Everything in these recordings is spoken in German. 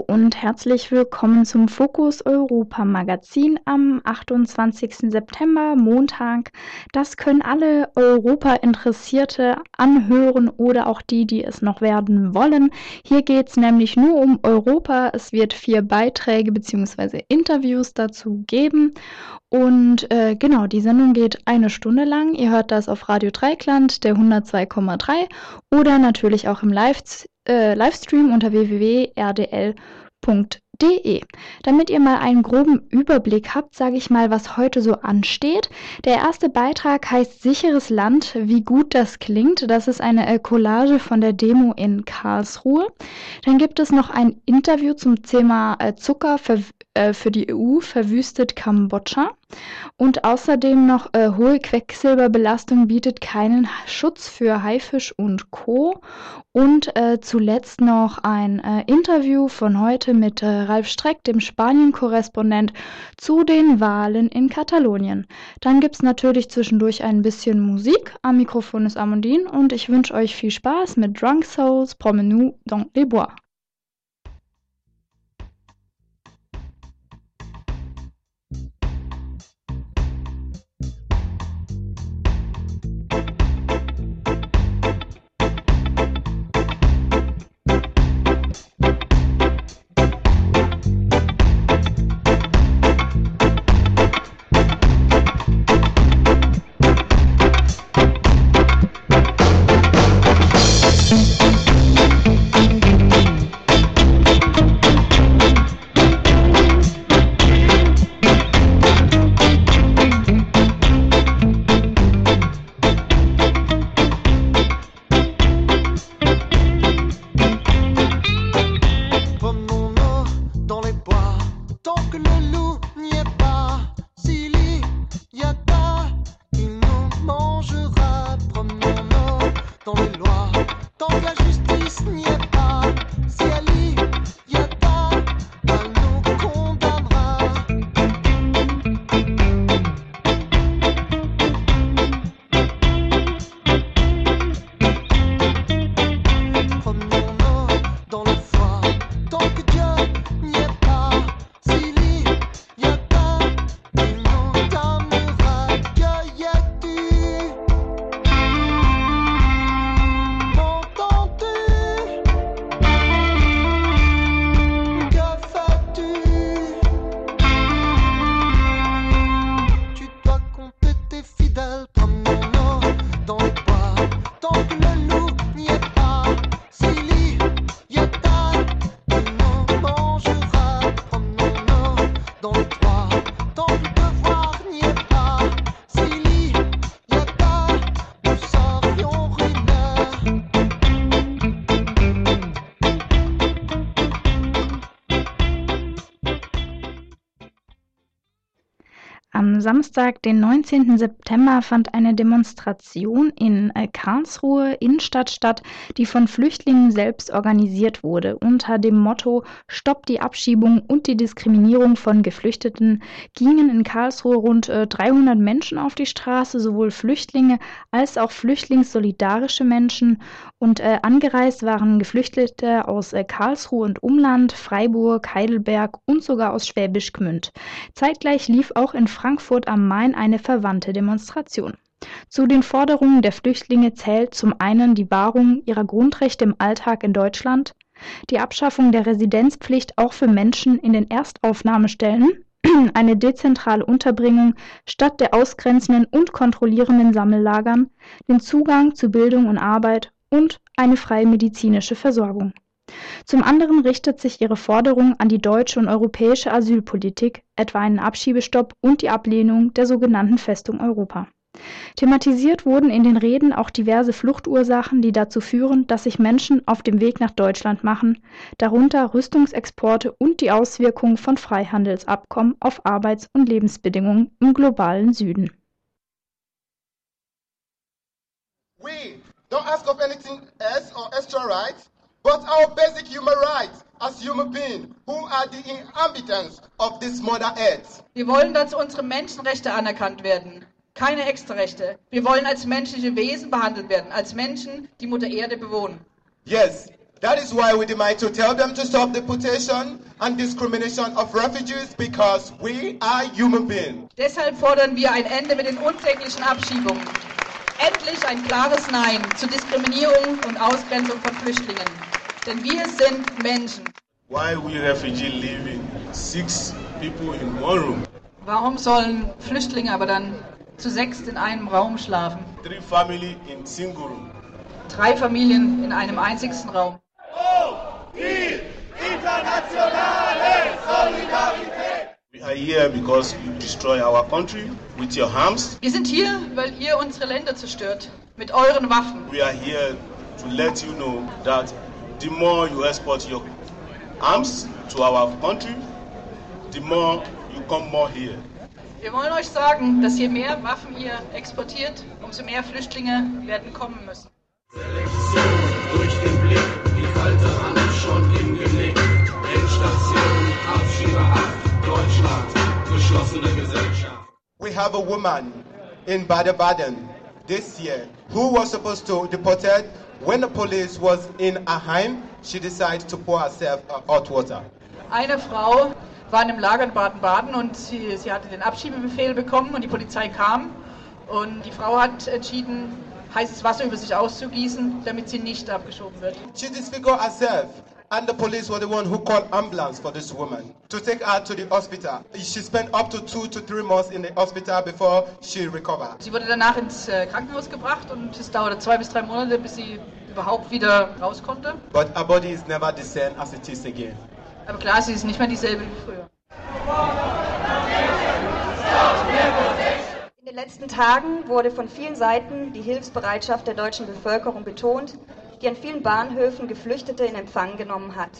und herzlich willkommen zum Fokus Europa Magazin am 28. September, Montag. Das können alle Europa-Interessierte anhören oder auch die, die es noch werden wollen. Hier geht es nämlich nur um Europa. Es wird vier Beiträge bzw. Interviews dazu geben. Und äh, genau, die Sendung geht eine Stunde lang. Ihr hört das auf Radio Dreikland, der 102,3 oder natürlich auch im Live äh, Livestream unter www.rdl.de. Damit ihr mal einen groben Überblick habt, sage ich mal, was heute so ansteht. Der erste Beitrag heißt Sicheres Land, wie gut das klingt. Das ist eine äh, Collage von der Demo in Karlsruhe. Dann gibt es noch ein Interview zum Thema äh, Zucker für, äh, für die EU verwüstet Kambodscha. Und außerdem noch äh, hohe Quecksilberbelastung bietet keinen Schutz für Haifisch und Co. Und äh, zuletzt noch ein äh, Interview von heute mit äh, Ralf Streck, dem Spanien-Korrespondent, zu den Wahlen in Katalonien. Dann gibt es natürlich zwischendurch ein bisschen Musik. Am Mikrofon ist Amandine und ich wünsche euch viel Spaß mit Drunk Souls Promenade dans les Bois. Samstag, den 19. September, fand eine Demonstration in äh, Karlsruhe Innenstadt statt, die von Flüchtlingen selbst organisiert wurde. Unter dem Motto Stopp die Abschiebung und die Diskriminierung von Geflüchteten gingen in Karlsruhe rund 300 äh, Menschen auf die Straße, sowohl Flüchtlinge als auch flüchtlingssolidarische Menschen. Und äh, angereist waren Geflüchtete aus Karlsruhe und Umland, Freiburg, Heidelberg und sogar aus Schwäbisch Gmünd. Zeitgleich lief auch in Frankfurt Frankfurt am Main eine verwandte Demonstration. Zu den Forderungen der Flüchtlinge zählt zum einen die Wahrung ihrer Grundrechte im Alltag in Deutschland, die Abschaffung der Residenzpflicht auch für Menschen in den Erstaufnahmestellen, eine dezentrale Unterbringung statt der ausgrenzenden und kontrollierenden Sammellagern, den Zugang zu Bildung und Arbeit und eine freie medizinische Versorgung. Zum anderen richtet sich ihre Forderung an die deutsche und europäische Asylpolitik, etwa einen Abschiebestopp und die Ablehnung der sogenannten Festung Europa. Thematisiert wurden in den Reden auch diverse Fluchtursachen, die dazu führen, dass sich Menschen auf dem Weg nach Deutschland machen, darunter Rüstungsexporte und die Auswirkungen von Freihandelsabkommen auf Arbeits- und Lebensbedingungen im globalen Süden. We don't ask of anything else or extra rights, but our basic human rights as human beings who are the inhabitants of this Mother Earth. Wir wollen, dass unsere Menschenrechte anerkannt werden. Keine Extrarechte. Wir wollen als menschliche Wesen behandelt werden, als Menschen, die Mutter Erde bewohnen. Yes, that is why we demand to tell them to stop deportation and discrimination of refugees because we are human beings. Deshalb fordern wir ein Ende mit den unsäglichen Abschiebungen. Endlich ein klares Nein zur Diskriminierung und Ausgrenzung von Flüchtlingen. Denn wir sind Menschen. Why we refugees living six people in one room? Warum sollen Flüchtlinge aber dann zu sechst in einem Raum schlafen? Three family in single room. Drei Familien in einem einzigsten Raum. Oh, die internationale Solidarität! We are here because you destroy our country with your arms. Wir sind hier, weil ihr unsere Länder zerstört mit euren Waffen. We are here to let you know that the more you export your arms to our country, the more you come more here. Wir wollen euch sagen, dass je mehr Waffen ihr exportiert, umso mehr Flüchtlinge werden kommen müssen. Selektion durch den Blick, die kalte Hand schon im Genick. Endstation, Abschiebehaft, Deutschland, geschlossene Gesellschaft. We have a woman in Baden-Baden this year who was supposed to deported when the police was in Aheim. She decided to pour herself uh, hot water. Eine Frau war in einem Lager in Baden-Baden und sie, sie hatte den Abschiebebefehl bekommen und die Polizei kam und die Frau hat entschieden, heißes Wasser über sich auszugießen, damit sie nicht abgeschoben wird. She disfigured herself and the police were the one who called ambulance for this woman to take her to the hospital. She spent up to two to three months in the hospital before she recovered. Sie wurde danach ins äh, Krankenhaus gebracht und es dauerte zwei bis drei Monate, bis sie überhaupt wieder raus konnte. But her body is never the same as it is again. Aber klar, sie ist nicht mehr dieselbe wie früher. In den letzten Tagen wurde von vielen Seiten die Hilfsbereitschaft der deutschen Bevölkerung betont, die an vielen Bahnhöfen Geflüchtete in Empfang genommen hat.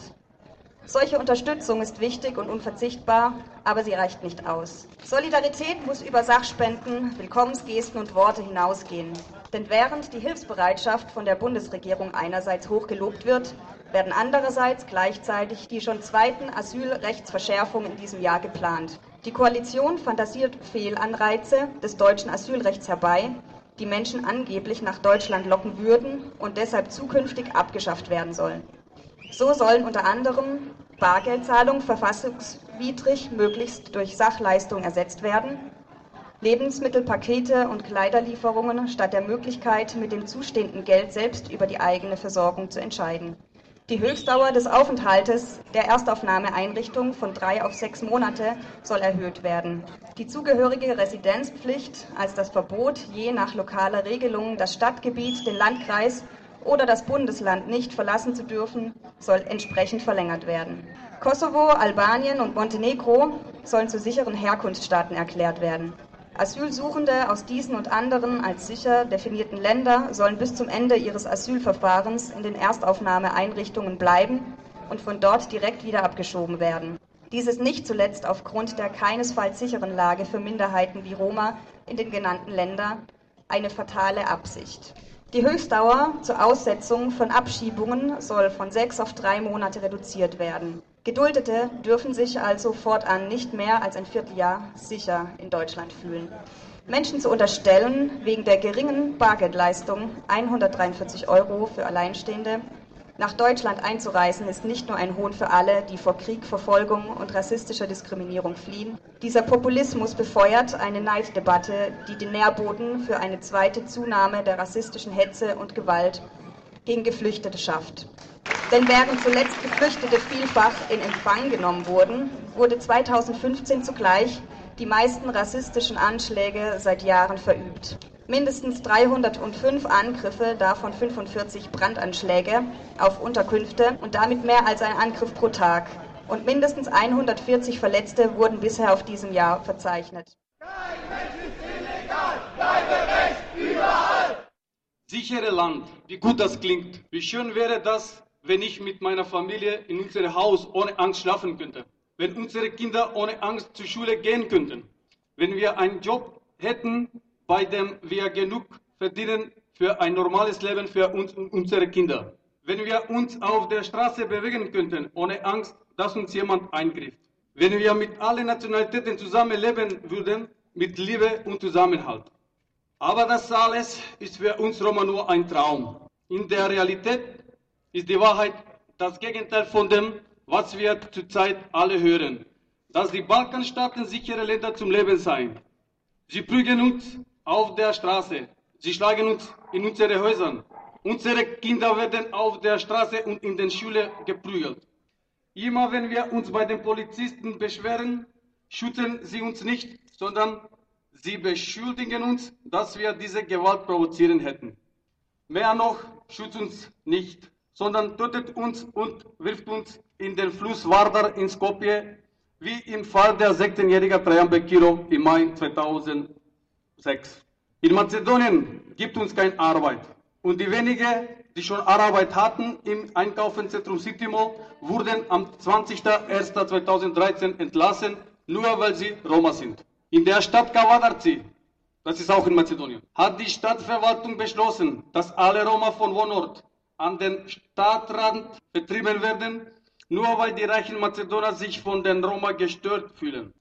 Solche Unterstützung ist wichtig und unverzichtbar, aber sie reicht nicht aus. Solidarität muss über Sachspenden, Willkommensgesten und Worte hinausgehen. Denn während die Hilfsbereitschaft von der Bundesregierung einerseits hoch gelobt wird, werden andererseits gleichzeitig die schon zweiten Asylrechtsverschärfungen in diesem Jahr geplant. Die Koalition fantasiert Fehlanreize des deutschen Asylrechts herbei, die Menschen angeblich nach Deutschland locken würden und deshalb zukünftig abgeschafft werden sollen. So sollen unter anderem Bargeldzahlungen verfassungswidrig möglichst durch Sachleistungen ersetzt werden, Lebensmittelpakete und Kleiderlieferungen statt der Möglichkeit, mit dem zustehenden Geld selbst über die eigene Versorgung zu entscheiden. Die Höchstdauer des Aufenthaltes der Erstaufnahmeeinrichtung von drei auf sechs Monate soll erhöht werden. Die zugehörige Residenzpflicht als das Verbot, je nach lokaler Regelung das Stadtgebiet, den Landkreis oder das Bundesland nicht verlassen zu dürfen, soll entsprechend verlängert werden. Kosovo, Albanien und Montenegro sollen zu sicheren Herkunftsstaaten erklärt werden. Asylsuchende aus diesen und anderen als sicher definierten Ländern sollen bis zum Ende ihres Asylverfahrens in den Erstaufnahmeeinrichtungen bleiben und von dort direkt wieder abgeschoben werden. Dies ist nicht zuletzt aufgrund der keinesfalls sicheren Lage für Minderheiten wie Roma in den genannten Ländern eine fatale Absicht. Die Höchstdauer zur Aussetzung von Abschiebungen soll von sechs auf drei Monate reduziert werden. Geduldete dürfen sich also fortan nicht mehr als ein Vierteljahr sicher in Deutschland fühlen. Menschen zu unterstellen, wegen der geringen Bargeldleistung 143 Euro für Alleinstehende nach Deutschland einzureisen, ist nicht nur ein Hohn für alle, die vor Krieg, Verfolgung und rassistischer Diskriminierung fliehen. Dieser Populismus befeuert eine Neiddebatte, die den Nährboden für eine zweite Zunahme der rassistischen Hetze und Gewalt gegen Geflüchtete schafft. Denn während zuletzt Geflüchtete vielfach in Empfang genommen wurden, wurde 2015 zugleich die meisten rassistischen Anschläge seit Jahren verübt. Mindestens 305 Angriffe, davon 45 Brandanschläge auf Unterkünfte und damit mehr als ein Angriff pro Tag. Und mindestens 140 Verletzte wurden bisher auf diesem Jahr verzeichnet. Kein Mensch ist illegal, bleibe Sichere Land, wie gut das klingt. Wie schön wäre das, wenn ich mit meiner Familie in unserem Haus ohne Angst schlafen könnte. Wenn unsere Kinder ohne Angst zur Schule gehen könnten. Wenn wir einen Job hätten, bei dem wir genug verdienen für ein normales Leben für uns und unsere Kinder. Wenn wir uns auf der Straße bewegen könnten, ohne Angst, dass uns jemand eingreift. Wenn wir mit allen Nationalitäten zusammenleben würden, mit Liebe und Zusammenhalt. Aber das alles ist für uns Roma nur ein Traum. In der Realität ist die Wahrheit das Gegenteil von dem, was wir zurzeit alle hören. Dass die Balkanstaaten sichere Länder zum Leben seien. Sie prügeln uns auf der Straße. Sie schlagen uns in unsere Häusern. Unsere Kinder werden auf der Straße und in den Schulen geprügelt. Immer wenn wir uns bei den Polizisten beschweren, schützen sie uns nicht, sondern sie beschuldigen uns, dass wir diese Gewalt provozieren hätten. Mehr noch, schützt uns nicht, sondern tötet uns und wirft uns in den Fluss Vardar in Skopje, wie im Fall der 16-jährigen Trajan Bekiro im Mai 2006. In Mazedonien gibt uns keine Arbeit. Und die wenigen, die schon Arbeit hatten im Einkaufszentrum Citimo, wurden am 20.01.2013 entlassen, nur weil sie Roma sind. In der Stadt Kavadarci, das ist auch in Mazedonien, hat die Stadtverwaltung beschlossen, dass alle Roma von Wohnort an den Stadtrand vertrieben werden, nur weil die reichen Mazedonier sich von den Roma gestört fühlen.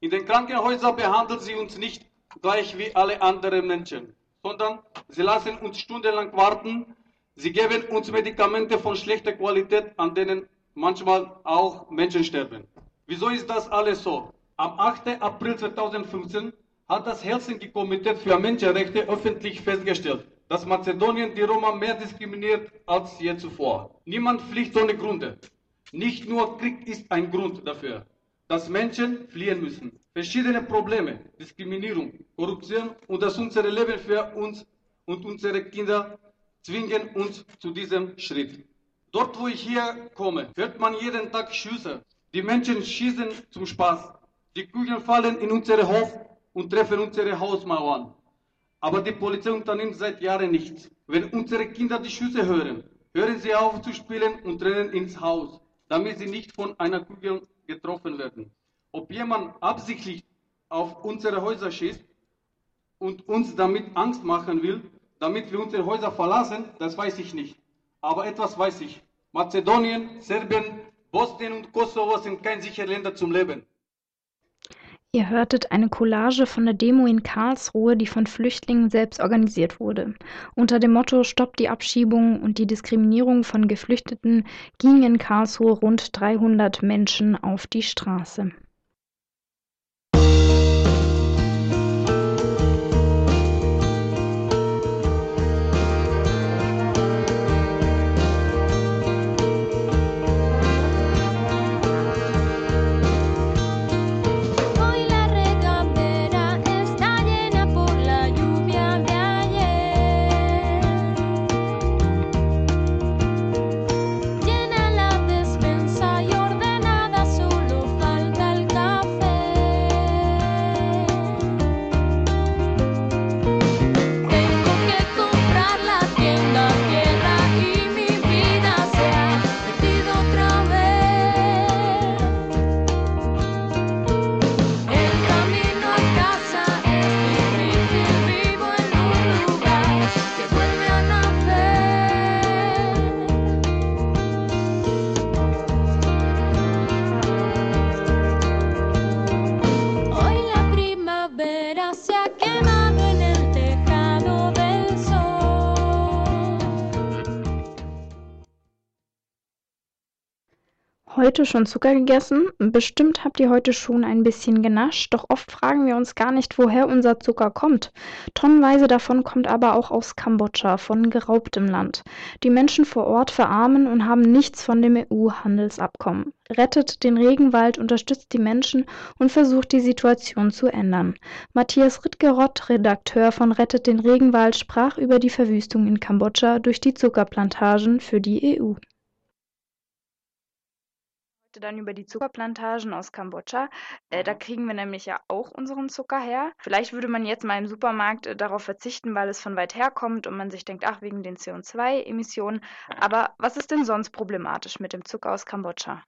In den Krankenhäusern behandeln sie uns nicht gleich wie alle anderen Menschen, sondern sie lassen uns stundenlang warten. Sie geben uns Medikamente von schlechter Qualität, an denen manchmal auch Menschen sterben. Wieso ist das alles so? Am 8. April 2015 hat das Helsinki-Komitee für Menschenrechte öffentlich festgestellt, dass Mazedonien die Roma mehr diskriminiert als je zuvor. Niemand fliegt ohne Gründe. Nicht nur Krieg ist ein Grund dafür, dass Menschen fliehen müssen. Verschiedene Probleme, Diskriminierung, Korruption und das unsere Leben für uns und unsere Kinder zwingen uns zu diesem Schritt. Dort, wo ich hier komme, hört man jeden Tag Schüsse. Die Menschen schießen zum Spaß. Die Kugeln fallen in unsere Hof und treffen unsere Hausmauern. Aber die Polizei unternimmt seit Jahren nichts. Wenn unsere Kinder die Schüsse hören, hören sie auf zu spielen und rennen ins Haus, damit sie nicht von einer Kugel getroffen werden. Ob jemand absichtlich auf unsere Häuser schießt und uns damit Angst machen will, damit wir unsere Häuser verlassen, das weiß ich nicht. Aber etwas weiß ich. Mazedonien, Serbien, Bosnien und Kosovo sind kein sichere Länder zum Leben. Ihr hörtet eine Collage von der Demo in Karlsruhe, die von Flüchtlingen selbst organisiert wurde. Unter dem Motto Stoppt die Abschiebung und die Diskriminierung von Geflüchteten gingen in Karlsruhe rund 300 Menschen auf die Straße. Heute schon Zucker gegessen? Bestimmt habt ihr heute schon ein bisschen genascht, doch oft fragen wir uns gar nicht, woher unser Zucker kommt. Tonnenweise davon kommt aber auch aus Kambodscha, von geraubtem Land. Die Menschen vor Ort verarmen und haben nichts von dem EU-Handelsabkommen. Rettet den Regenwald, unterstützt die Menschen und versucht die Situation zu ändern. Matthias Rittgerott, Redakteur von Rettet den Regenwald, sprach über die Verwüstung in Kambodscha durch die Zuckerplantagen für die EU. Heute dann über die Zuckerplantagen aus Kambodscha. Äh, da kriegen wir nämlich ja auch unseren Zucker her. Vielleicht würde man jetzt mal im Supermarkt äh, darauf verzichten, weil es von weit her kommt und man sich denkt, ach, wegen den CO2-Emissionen. Aber was ist denn sonst problematisch mit dem Zucker aus Kambodscha?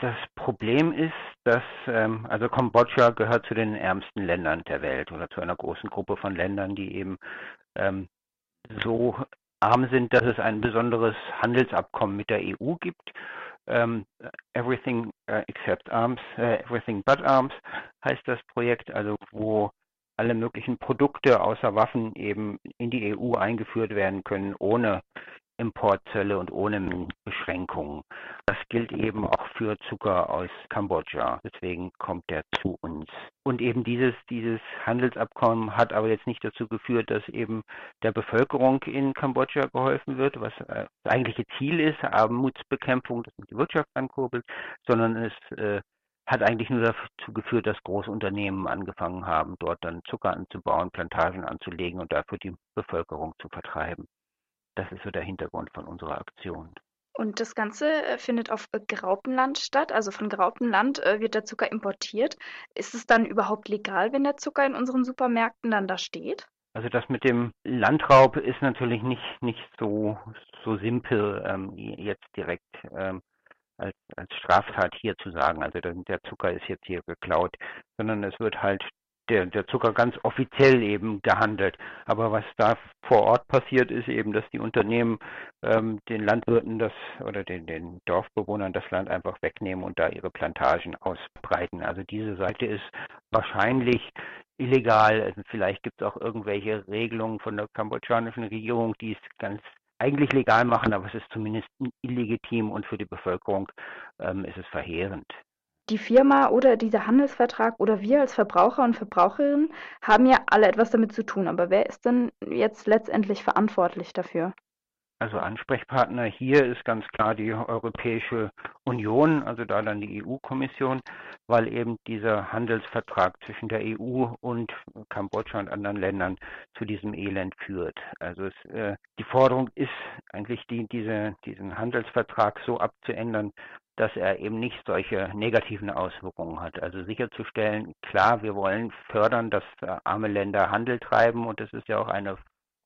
Das Problem ist, dass ähm, also Kambodscha gehört zu den ärmsten Ländern der Welt oder zu einer großen Gruppe von Ländern, die eben ähm, so arm sind, dass es ein besonderes Handelsabkommen mit der EU gibt. Ähm, everything uh, except Arms, uh, Everything but Arms heißt das Projekt, also wo alle möglichen Produkte außer Waffen eben in die EU eingeführt werden können, ohne Importzölle und ohne Beschränkungen. Das gilt eben auch für Zucker aus Kambodscha. Deswegen kommt der zu uns. Und eben dieses, dieses Handelsabkommen hat aber jetzt nicht dazu geführt, dass eben der Bevölkerung in Kambodscha geholfen wird, was äh, das eigentliche Ziel ist, Armutsbekämpfung, dass man die Wirtschaft ankurbelt, sondern es äh, hat eigentlich nur dazu geführt, dass große Unternehmen angefangen haben, dort dann Zucker anzubauen, Plantagen anzulegen und dafür die Bevölkerung zu vertreiben. Das ist so der Hintergrund von unserer Aktion. Und das Ganze äh, findet auf äh, Graupenland statt. Also von Graupenland äh, wird der Zucker importiert. Ist es dann überhaupt legal, wenn der Zucker in unseren Supermärkten dann da steht? Also das mit dem Landraub ist natürlich nicht, nicht so, so simpel ähm, jetzt direkt ähm, als, als Straftat hier zu sagen. Also der Zucker ist jetzt hier geklaut, sondern es wird halt der, der Zucker ganz offiziell eben gehandelt. Aber was da vor Ort passiert, ist eben, dass die Unternehmen ähm, den Landwirten das oder den, den Dorfbewohnern das Land einfach wegnehmen und da ihre Plantagen ausbreiten. Also diese Seite ist wahrscheinlich illegal. Also vielleicht gibt es auch irgendwelche Regelungen von der kambodschanischen Regierung, die es ganz eigentlich legal machen, aber es ist zumindest illegitim und für die Bevölkerung ähm, ist es verheerend. Die Firma oder dieser Handelsvertrag oder wir als Verbraucher und Verbraucherinnen haben ja alle etwas damit zu tun. Aber wer ist denn jetzt letztendlich verantwortlich dafür? Also Ansprechpartner hier ist ganz klar die Europäische Union, also da dann die EU-Kommission, weil eben dieser Handelsvertrag zwischen der EU und Kambodscha und anderen Ländern zu diesem Elend führt. Also es, äh, die Forderung ist eigentlich die, diese, diesen Handelsvertrag so abzuändern, dass er eben nicht solche negativen Auswirkungen hat. Also sicherzustellen, klar, wir wollen fördern, dass äh, arme Länder Handel treiben und es ist ja auch eine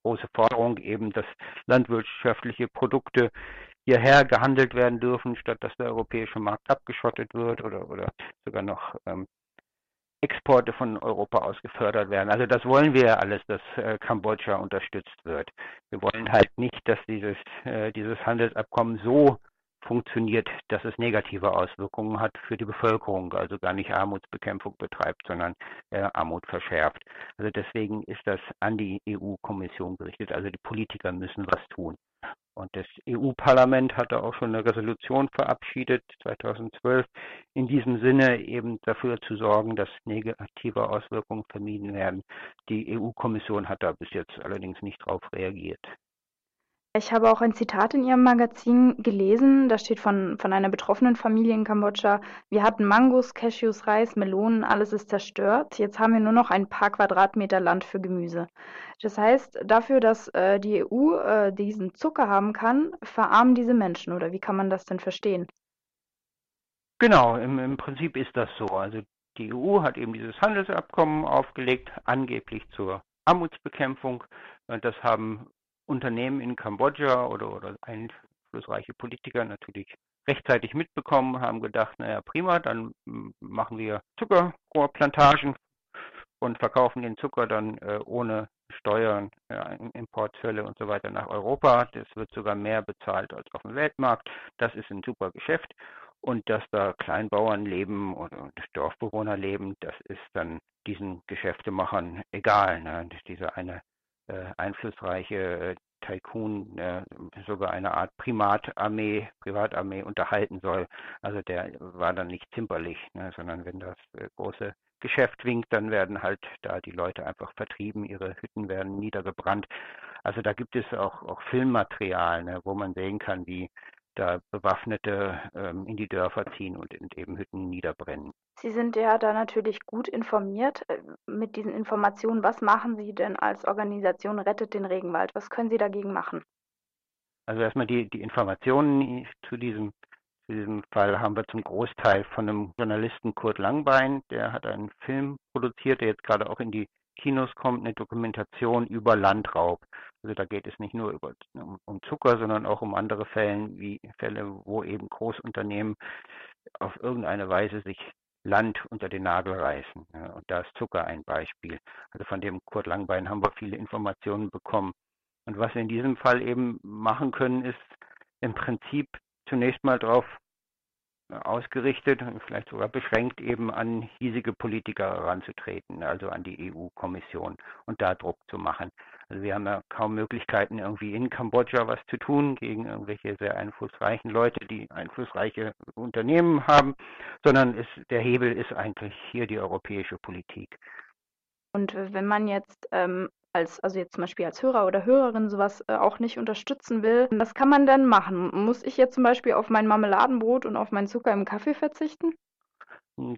große Forderung eben, dass landwirtschaftliche Produkte hierher gehandelt werden dürfen, statt dass der europäische Markt abgeschottet wird oder, oder sogar noch ähm, Exporte von Europa aus gefördert werden. Also das wollen wir ja alles, dass äh, Kambodscha unterstützt wird. Wir wollen halt nicht, dass dieses, äh, dieses Handelsabkommen so funktioniert, dass es negative Auswirkungen hat für die Bevölkerung, also gar nicht Armutsbekämpfung betreibt, sondern äh, Armut verschärft. Also deswegen ist das an die EU-Kommission gerichtet. Also die Politiker müssen was tun. Und das EU-Parlament hatte auch schon eine Resolution verabschiedet, 2012, in diesem Sinne eben dafür zu sorgen, dass negative Auswirkungen vermieden werden. Die EU-Kommission hat da bis jetzt allerdings nicht darauf reagiert. Ich habe auch ein Zitat in Ihrem Magazin gelesen, da steht von, von einer betroffenen Familie in Kambodscha, wir hatten Mangos, Cashews, Reis, Melonen, alles ist zerstört. Jetzt haben wir nur noch ein paar Quadratmeter Land für Gemüse. Das heißt, dafür, dass äh, die EU äh, diesen Zucker haben kann, verarmen diese Menschen, oder wie kann man das denn verstehen? Genau, im, im Prinzip ist das so. Also die EU hat eben dieses Handelsabkommen aufgelegt, angeblich zur Armutsbekämpfung. Das haben Unternehmen in Kambodscha oder, oder einflussreiche Politiker natürlich rechtzeitig mitbekommen, haben gedacht, naja prima, dann machen wir Zuckerrohrplantagen und verkaufen den Zucker dann äh, ohne Steuern, äh, Importzölle und so weiter nach Europa. Das wird sogar mehr bezahlt als auf dem Weltmarkt. Das ist ein super Geschäft. Und dass da Kleinbauern leben oder Dorfbewohner leben, das ist dann diesen Geschäftemachern egal. Ne? Dieser eine einflussreiche äh, Tycoon äh, sogar eine Art Primatarmee, Privatarmee unterhalten soll. Also der war dann nicht zimperlich, ne, sondern wenn das äh, große Geschäft winkt, dann werden halt da die Leute einfach vertrieben, ihre Hütten werden niedergebrannt. Also da gibt es auch, auch Filmmaterial, ne, wo man sehen kann, wie da Bewaffnete ähm, in die Dörfer ziehen und, eben Hütten niederbrennen. Sie sind ja da natürlich gut informiert äh, mit diesen Informationen. Was machen Sie denn als Organisation Rettet den Regenwald? Was können Sie dagegen machen? Also erstmal die, die Informationen zu diesem, Zu diesem Fall haben wir zum Großteil von einem Journalisten Kurt Langbein, der hat einen Film produziert, der jetzt gerade auch in die Kinos kommt, eine Dokumentation über Landraub. Also da geht es nicht nur über, um, um Zucker, sondern auch um andere Fälle, wie Fälle, wo eben Großunternehmen auf irgendeine Weise sich Land unter den Nagel reißen. Ja, und da ist Zucker ein Beispiel. Also von dem Kurt Langbein haben wir viele Informationen bekommen. Und was wir in diesem Fall eben machen können, ist im Prinzip zunächst mal darauf ausgerichtet und vielleicht sogar beschränkt eben an hiesige Politiker heranzutreten, also an die EU-Kommission und da Druck zu machen. Also wir haben ja kaum Möglichkeiten, irgendwie in Kambodscha was zu tun gegen irgendwelche sehr einflussreichen Leute, die einflussreiche Unternehmen haben, sondern es, der Hebel ist eigentlich hier die europäische Politik. Und wenn man jetzt ähm, als, also jetzt zum Beispiel als Hörer oder Hörerin sowas äh, auch nicht unterstützen will, was kann man denn machen? Muss ich jetzt zum Beispiel auf mein Marmeladenbrot und auf meinen Zucker im Kaffee verzichten?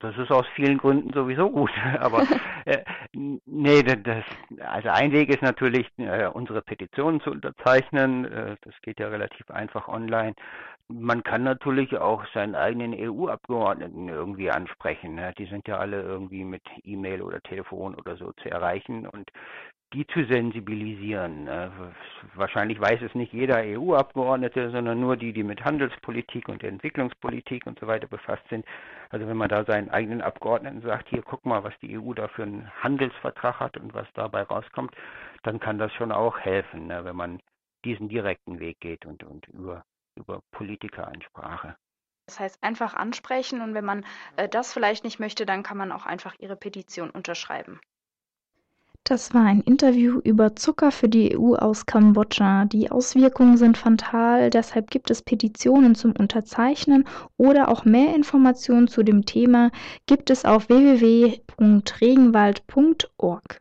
Das ist aus vielen Gründen sowieso gut, aber äh, nee, das, also ein Weg ist natürlich, äh, unsere Petitionen zu unterzeichnen. Äh, das geht ja relativ einfach online. Man kann natürlich auch seinen eigenen EU-Abgeordneten irgendwie ansprechen. Ne? Die sind ja alle irgendwie mit E-Mail oder Telefon oder so zu erreichen und die zu sensibilisieren. Ne? Wahrscheinlich weiß es nicht jeder EU-Abgeordnete, sondern nur die, die mit Handelspolitik und Entwicklungspolitik und so weiter befasst sind. Also wenn man da seinen eigenen Abgeordneten sagt, hier guck mal, was die EU da für einen Handelsvertrag hat und was dabei rauskommt, dann kann das schon auch helfen, ne? wenn man diesen direkten Weg geht und, und über, über Politikeransprache. Das heißt, einfach ansprechen und wenn man äh, das vielleicht nicht möchte, dann kann man auch einfach Ihre Petition unterschreiben. Das war ein Interview über Zucker für die EU aus Kambodscha. Die Auswirkungen sind fatal, deshalb gibt es Petitionen zum Unterzeichnen oder auch mehr Informationen zu dem Thema gibt es auf www.regenwald.org.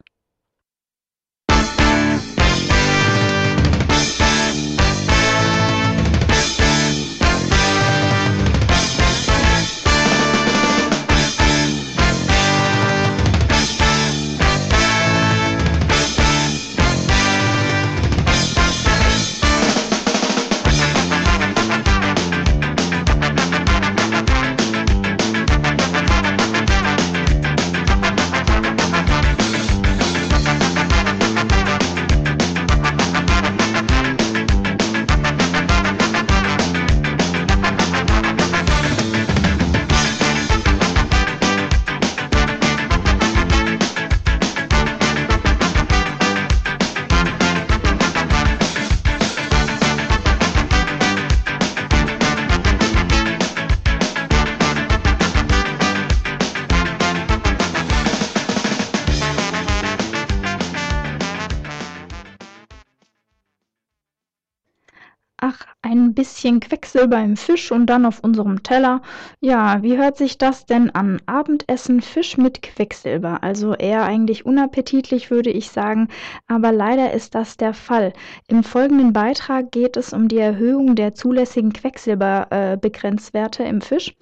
bisschen Quecksilber im Fisch und dann auf unserem Teller. Ja, wie hört sich das denn an? Abendessen Fisch mit Quecksilber. Also eher eigentlich unappetitlich, würde ich sagen, aber leider ist das der Fall. Im folgenden Beitrag geht es um die Erhöhung der zulässigen Quecksilberbegrenzwerte äh, im Fisch.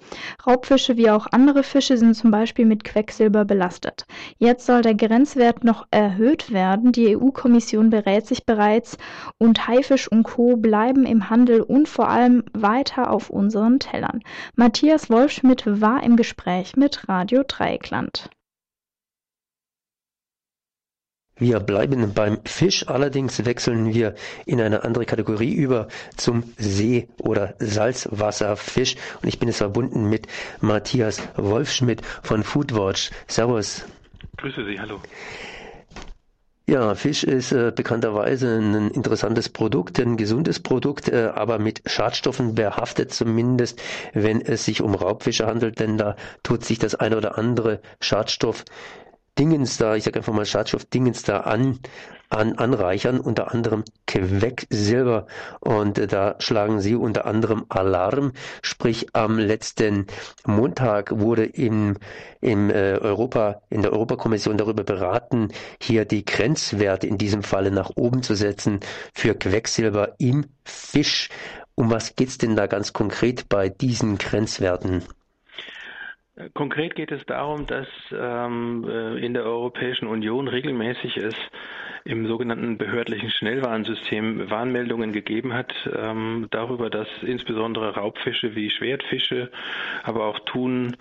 Raubfische wie auch andere Fische sind zum Beispiel mit Quecksilber belastet. Jetzt soll der Grenzwert noch erhöht werden. Die EU-Kommission berät sich bereits und Haifisch und Co. bleiben im Handel und vor allem weiter auf unseren Tellern. Matthias Wolfschmidt war im Gespräch mit Radio Dreieckland. Wir bleiben beim Fisch, allerdings wechseln wir in eine andere Kategorie über zum See- oder Salzwasserfisch. Und ich bin jetzt verbunden mit Matthias Wolfschmidt von Foodwatch. Servus. Grüße Sie, hallo. Ja, Fisch ist äh, bekannterweise ein interessantes Produkt, ein gesundes Produkt, äh, aber mit Schadstoffen behaftet zumindest, wenn es sich um Raubfische handelt, denn da tut sich das eine oder andere Schadstoff Dingens da, ich sage einfach mal Schadstoff Dingens da an, an anreichern, unter anderem Quecksilber. Und äh, da schlagen sie unter anderem Alarm. Sprich, am letzten Montag wurde im, im äh, Europa, in der Europakommission darüber beraten, hier die Grenzwerte in diesem Falle nach oben zu setzen für Quecksilber im Fisch. Um was geht's denn da ganz konkret bei diesen Grenzwerten? Konkret geht es darum, dass ähm, äh, in der Europäischen Union regelmäßig es im sogenannten behördlichen Schnellwarnsystem Warnmeldungen gegeben hat ähm, darüber, dass insbesondere Raubfische wie Schwertfische, aber auch Thun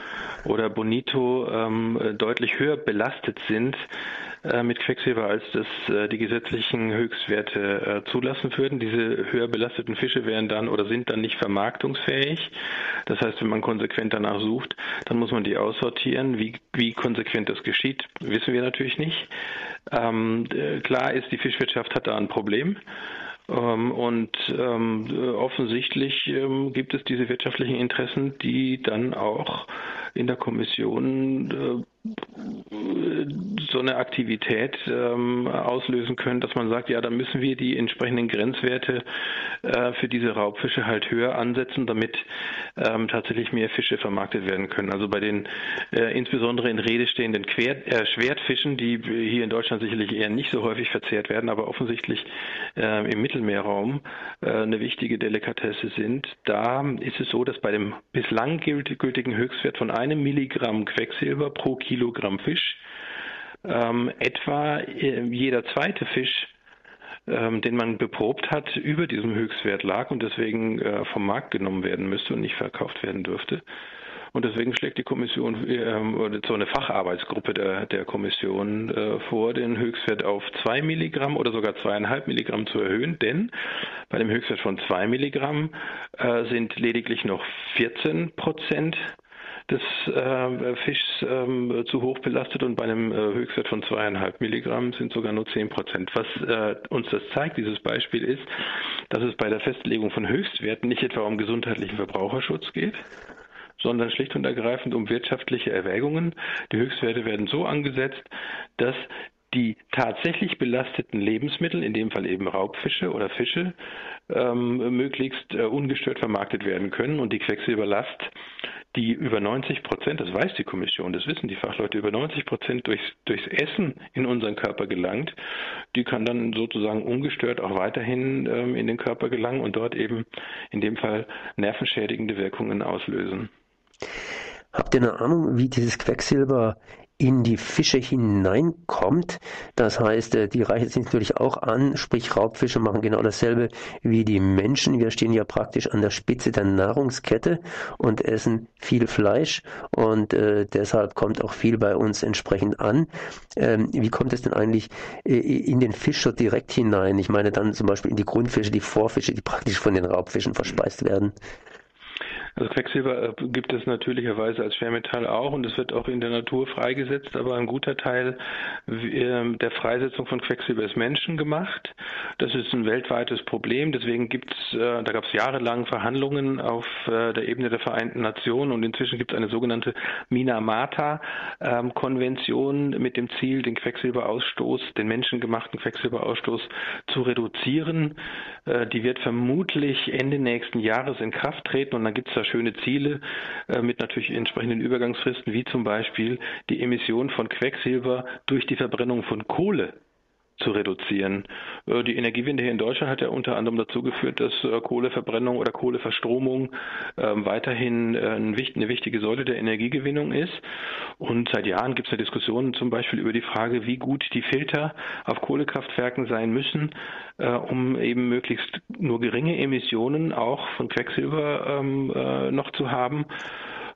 oder Bonito ähm, deutlich höher belastet sind äh, mit Quecksilber, als das äh, die gesetzlichen Höchstwerte äh, zulassen würden. Diese höher belasteten Fische wären dann oder sind dann nicht vermarktungsfähig. Das heißt, wenn man konsequent danach sucht, dann muss man die aussortieren. Wie, wie konsequent das geschieht, wissen wir natürlich nicht. Ähm, klar ist, die Fischwirtschaft hat da ein Problem. Ähm, und ähm, offensichtlich ähm, gibt es diese wirtschaftlichen Interessen, die dann auch in der Kommission äh, so eine Aktivität ähm, auslösen können, dass man sagt, ja, da müssen wir die entsprechenden Grenzwerte äh, für diese Raubfische halt höher ansetzen, damit ähm, tatsächlich mehr Fische vermarktet werden können. Also bei den äh, insbesondere in Rede stehenden Quer äh, Schwertfischen, die hier in Deutschland sicherlich eher nicht so häufig verzehrt werden, aber offensichtlich äh, im Mittelmeerraum äh, eine wichtige Delikatesse sind, da ist es so, dass bei dem bislang gültigen Höchstwert von einem Milligramm Quecksilber pro Kilogramm Fisch ähm, etwa äh, jeder zweite Fisch ähm, den man beprobt hat, über diesem Höchstwert lag und deswegen äh, vom Markt genommen werden müsste und nicht verkauft werden dürfte. Und deswegen schlägt die Kommission oder so eine Facharbeitsgruppe der, der Kommission äh, vor, den Höchstwert auf 2 Milligramm oder sogar zweieinhalb Milligramm zu erhöhen, denn bei dem Höchstwert von 2 Milligramm äh, sind lediglich noch 14 Prozent des äh, Fischs ähm, zu hoch belastet und bei einem äh, Höchstwert von zweieinhalb Milligramm sind sogar nur zehn Prozent. Was äh, uns das zeigt, dieses Beispiel ist, dass es bei der Festlegung von Höchstwerten nicht etwa um gesundheitlichen Verbraucherschutz geht, sondern schlicht und ergreifend um wirtschaftliche Erwägungen. Die Höchstwerte werden so angesetzt, dass die tatsächlich belasteten Lebensmittel, in dem Fall eben Raubfische oder Fische, ähm, möglichst äh, ungestört vermarktet werden können und die Quecksilberlast die über 90 Prozent, das weiß die Kommission, das wissen die Fachleute, über 90 Prozent durchs, durchs Essen in unseren Körper gelangt, die kann dann sozusagen ungestört auch weiterhin ähm, in den Körper gelangen und dort eben in dem Fall nervenschädigende Wirkungen auslösen. Habt ihr eine Ahnung, wie dieses Quecksilber in die Fische hineinkommt. Das heißt, äh, die reichen sich natürlich auch an, sprich Raubfische machen genau dasselbe wie die Menschen. Wir stehen ja praktisch an der Spitze der Nahrungskette und essen viel Fleisch und äh, deshalb kommt auch viel bei uns entsprechend an. Ähm, wie kommt es denn eigentlich äh, in den Fisch so direkt hinein? Ich meine dann zum Beispiel in die Grundfische, die Vorfische, die praktisch von den Raubfischen verspeist werden. Also Quecksilber äh, gibt es natürlicherweise als Schwermetall auch und es wird auch in der Natur freigesetzt, aber ein guter Teil ähm, der Freisetzung von Quecksilber ist menschengemacht. Das ist ein weltweites Problem. Deswegen gibt es, äh, da gab es jahrelang Verhandlungen auf äh, der Ebene der Vereinten Nationen und inzwischen gibt es eine sogenannte Minamata-Konvention mit dem Ziel, den Quecksilberausstoß, den menschengemachten Quecksilberausstoß zu reduzieren. Die wird vermutlich Ende nächsten Jahres in Kraft treten und dann gibt es da schöne Ziele äh, mit natürlich entsprechenden Übergangsfristen, wie zum Beispiel die Emission von Quecksilber durch die Verbrennung von Kohle zu reduzieren. Äh, die Energiewende hier in Deutschland hat ja unter anderem dazu geführt, dass äh, Kohleverbrennung oder Kohleverstromung ähm, weiterhin eine wichtige Säule der Energiegewinnung ist. Und seit Jahren gibt es ja Diskussionen zum Beispiel über die Frage, wie gut die Filter auf Kohlekraftwerken sein müssen, um eben möglichst nur geringe Emissionen auch von Quecksilber ähm, noch zu haben.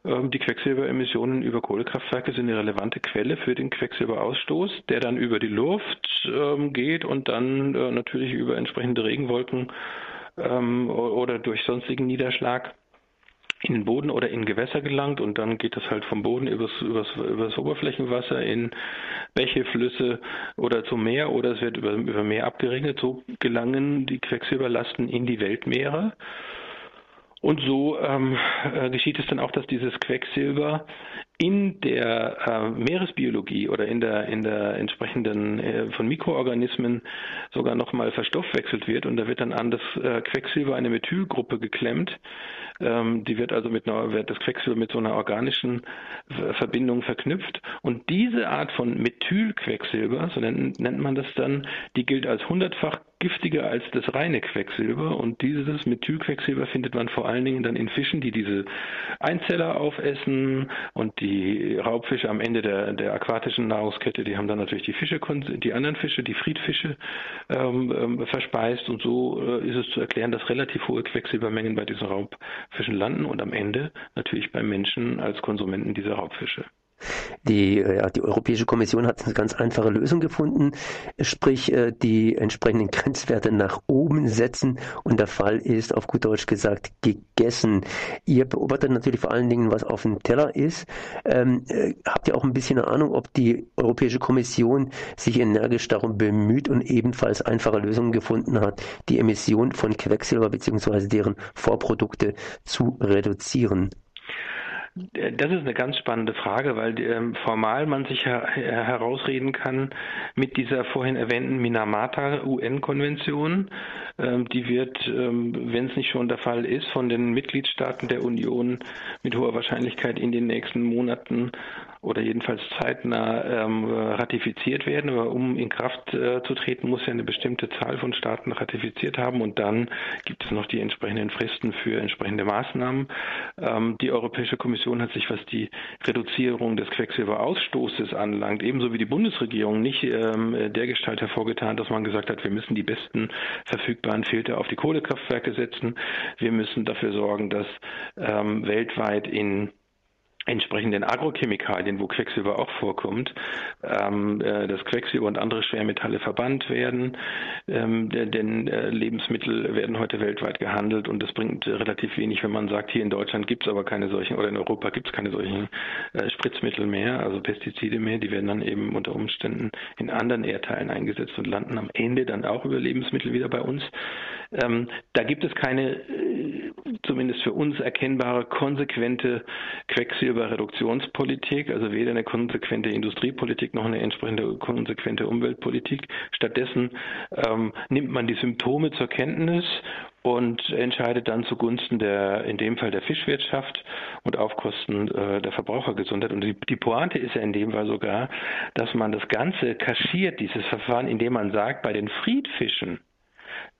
Ähm, die Quecksilberemissionen über Kohlekraftwerke sind eine relevante Quelle für den Quecksilberausstoß, der dann über die Luft ähm, geht und dann äh, natürlich über entsprechende Regenwolken ähm, oder durch sonstigen Niederschlag in den Boden oder in Gewässer gelangt und dann geht das halt vom Boden übers, übers, übers Oberflächenwasser in Bäche, Flüsse oder zum Meer oder es wird über, über Meer abgeregnet. So gelangen die Quecksilberlasten in die Weltmeere. Und so ähm, äh, geschieht es dann auch, dass dieses Quecksilber in der äh, Meeresbiologie oder in der, in der entsprechenden äh, von Mikroorganismen sogar nochmal verstoffwechselt wird und da wird dann an das äh, Quecksilber eine Methylgruppe geklemmt, Ähm, die wird also mit einer, wird das Quecksilber mit so einer organischen äh, Verbindung verknüpft. Und diese Art von Methylquecksilber, so nennt, nennt man das dann, die gilt als hundertfach giftiger als das reine Quecksilber. Und dieses Methylquecksilber findet man vor allen Dingen dann in Fischen, die diese Einzeller aufessen und die Raubfische am Ende der, der aquatischen Nahrungskette, die haben dann natürlich die Fische, die anderen Fische, die Friedfische ähm, ähm, verspeist. Und so äh, ist es zu erklären, dass relativ hohe Quecksilbermengen bei diesen Raubfischen landen und am Ende natürlich beim Menschen als Konsumenten dieser Raubfische. Die, äh, ja, die Europäische Kommission hat eine ganz einfache Lösung gefunden, sprich äh, die entsprechenden Grenzwerte nach oben setzen und der Fall ist, auf gut Deutsch gesagt, gegessen. Ihr beobachtet natürlich vor allen Dingen, was auf dem Teller ist. Ähm, äh, habt ihr auch ein bisschen eine Ahnung, ob die Europäische Kommission sich energisch darum bemüht und ebenfalls einfache Lösungen gefunden hat, die Emission von Quecksilber bzw. deren Vorprodukte zu reduzieren? Das ist eine ganz spannende Frage, weil ähm, formal man sich her herausreden kann mit dieser vorhin erwähnten Minamata-UN-Konvention. Ähm, die wird, ähm, wenn es nicht schon der Fall ist, von den Mitgliedstaaten der Union mit hoher Wahrscheinlichkeit in den nächsten Monaten oder jedenfalls zeitnah ähm, ratifiziert werden. Aber um in Kraft äh, zu treten, muss ja eine bestimmte Zahl von Staaten ratifiziert haben und dann gibt es noch die entsprechenden Fristen für entsprechende Maßnahmen. Ähm, die Europäische Kommission hat sich, was die Reduzierung des Quecksilberausstoßes anlangt, ebenso wie die Bundesregierung nicht ähm, dergestalt hervorgetan, dass man gesagt hat, wir müssen die besten verfügbaren Filter auf die Kohlekraftwerke setzen. Wir müssen dafür sorgen, dass ähm, weltweit in entsprechenden Agrochemikalien, wo Quecksilber auch vorkommt, ähm, äh, dass Quecksilber und andere Schwermetalle verbannt werden, ähm, denn äh, Lebensmittel werden heute weltweit gehandelt und das bringt relativ wenig, wenn man sagt, hier in Deutschland gibt es aber keine solchen oder in Europa gibt es keine solchen äh, Spritzmittel mehr, also Pestizide mehr, die werden dann eben unter Umständen in anderen Erdteilen eingesetzt und landen am Ende dann auch über Lebensmittel wieder bei uns. Ähm, da gibt es keine, äh, zumindest für uns erkennbare, konsequente Quecksilberreduktionspolitik, also weder eine konsequente Industriepolitik noch eine entsprechende konsequente Umweltpolitik. Stattdessen ähm, nimmt man die Symptome zur Kenntnis und entscheidet dann zugunsten der, in dem Fall der Fischwirtschaft und auf Kosten äh, der Verbrauchergesundheit. Und die, die Pointe ist ja in dem Fall sogar, dass man das Ganze kaschiert, dieses Verfahren, indem man sagt, bei den Friedfischen,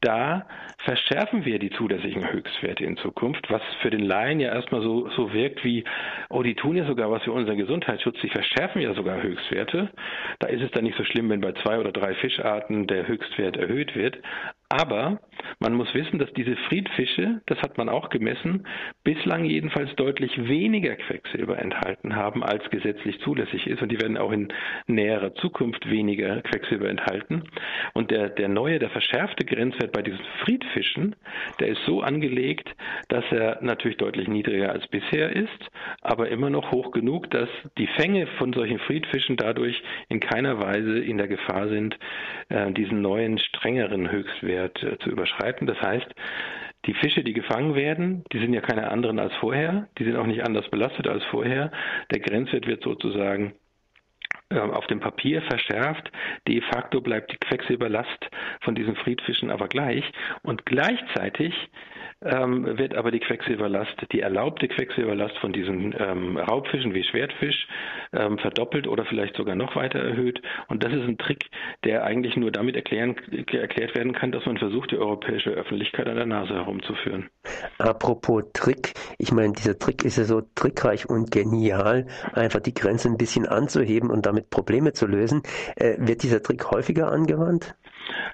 da verschärfen wir die zulässigen Höchstwerte in Zukunft, was für den Laien ja erstmal so, so wirkt wie, oh, die tun ja sogar was für unseren Gesundheitsschutz, die verschärfen ja sogar Höchstwerte. Da ist es dann nicht so schlimm, wenn bei zwei oder drei Fischarten der Höchstwert erhöht wird. Aber man muss wissen, dass diese Friedfische, das hat man auch gemessen, bislang jedenfalls deutlich weniger Quecksilber enthalten haben, als gesetzlich zulässig ist. Und die werden auch in näherer Zukunft weniger Quecksilber enthalten. Und der, der neue, der verschärfte Grenzwert bei diesen Friedfischen, der ist so angelegt, dass er natürlich deutlich niedriger als bisher ist, aber immer noch hoch genug, dass die Fänge von solchen Friedfischen dadurch in keiner Weise in der Gefahr sind, äh, diesen neuen, strengeren Höchstwert Grenzwert äh, zu überschreiten. Das heißt, die Fische, die gefangen werden, die sind ja keine anderen als vorher, die sind auch nicht anders belastet als vorher. Der Grenzwert wird sozusagen auf dem Papier verschärft. De facto bleibt die Quecksilberlast von diesen Friedfischen aber gleich. Und gleichzeitig ähm, wird aber die Quecksilberlast, die erlaubte Quecksilberlast von diesen ähm, Raubfischen wie Schwertfisch ähm, verdoppelt oder vielleicht sogar noch weiter erhöht. Und das ist ein Trick, der eigentlich nur damit erklären, erklärt werden kann, dass man versucht, die europäische Öffentlichkeit an der Nase herumzuführen. Apropos Trick, ich meine, dieser Trick ist ja so trickreich und genial, einfach die Grenze ein bisschen anzuheben und damit Probleme zu lösen. Äh, wird dieser Trick häufiger angewandt?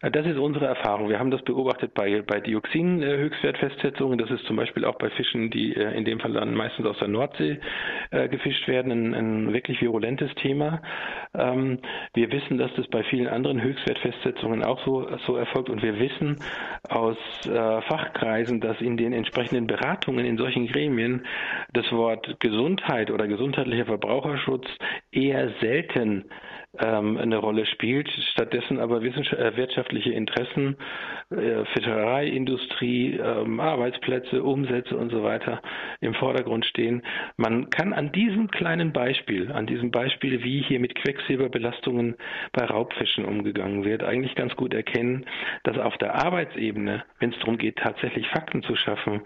Das ist unsere Erfahrung. Wir haben das beobachtet bei, bei Dioxin-Höchstwertfestsetzungen. Das ist zum Beispiel auch bei Fischen, die äh, in dem Fall dann meistens aus der Nordsee äh, gefischt werden, ein, ein, wirklich virulentes Thema. Ähm, wir wissen, dass das bei vielen anderen Höchstwertfestsetzungen auch so, so erfolgt. Und wir wissen aus äh, Fachkreisen, dass in den entsprechenden Beratungen in solchen Gremien das Wort Gesundheit oder gesundheitlicher Verbraucherschutz eher selten ähm, eine Rolle spielt, stattdessen aber äh, wirtschaftliche Interessen, äh, Fischereiindustrie, ähm, Arbeitsplätze, Umsätze und so weiter im Vordergrund stehen. Man kann an diesem kleinen Beispiel, an diesem Beispiel, wie hier mit Quecksilberbelastungen bei Raubfischen umgegangen wird, eigentlich ganz gut erkennen, dass auf der Arbeitsebene, wenn es darum geht, tatsächlich Fakten zu schaffen,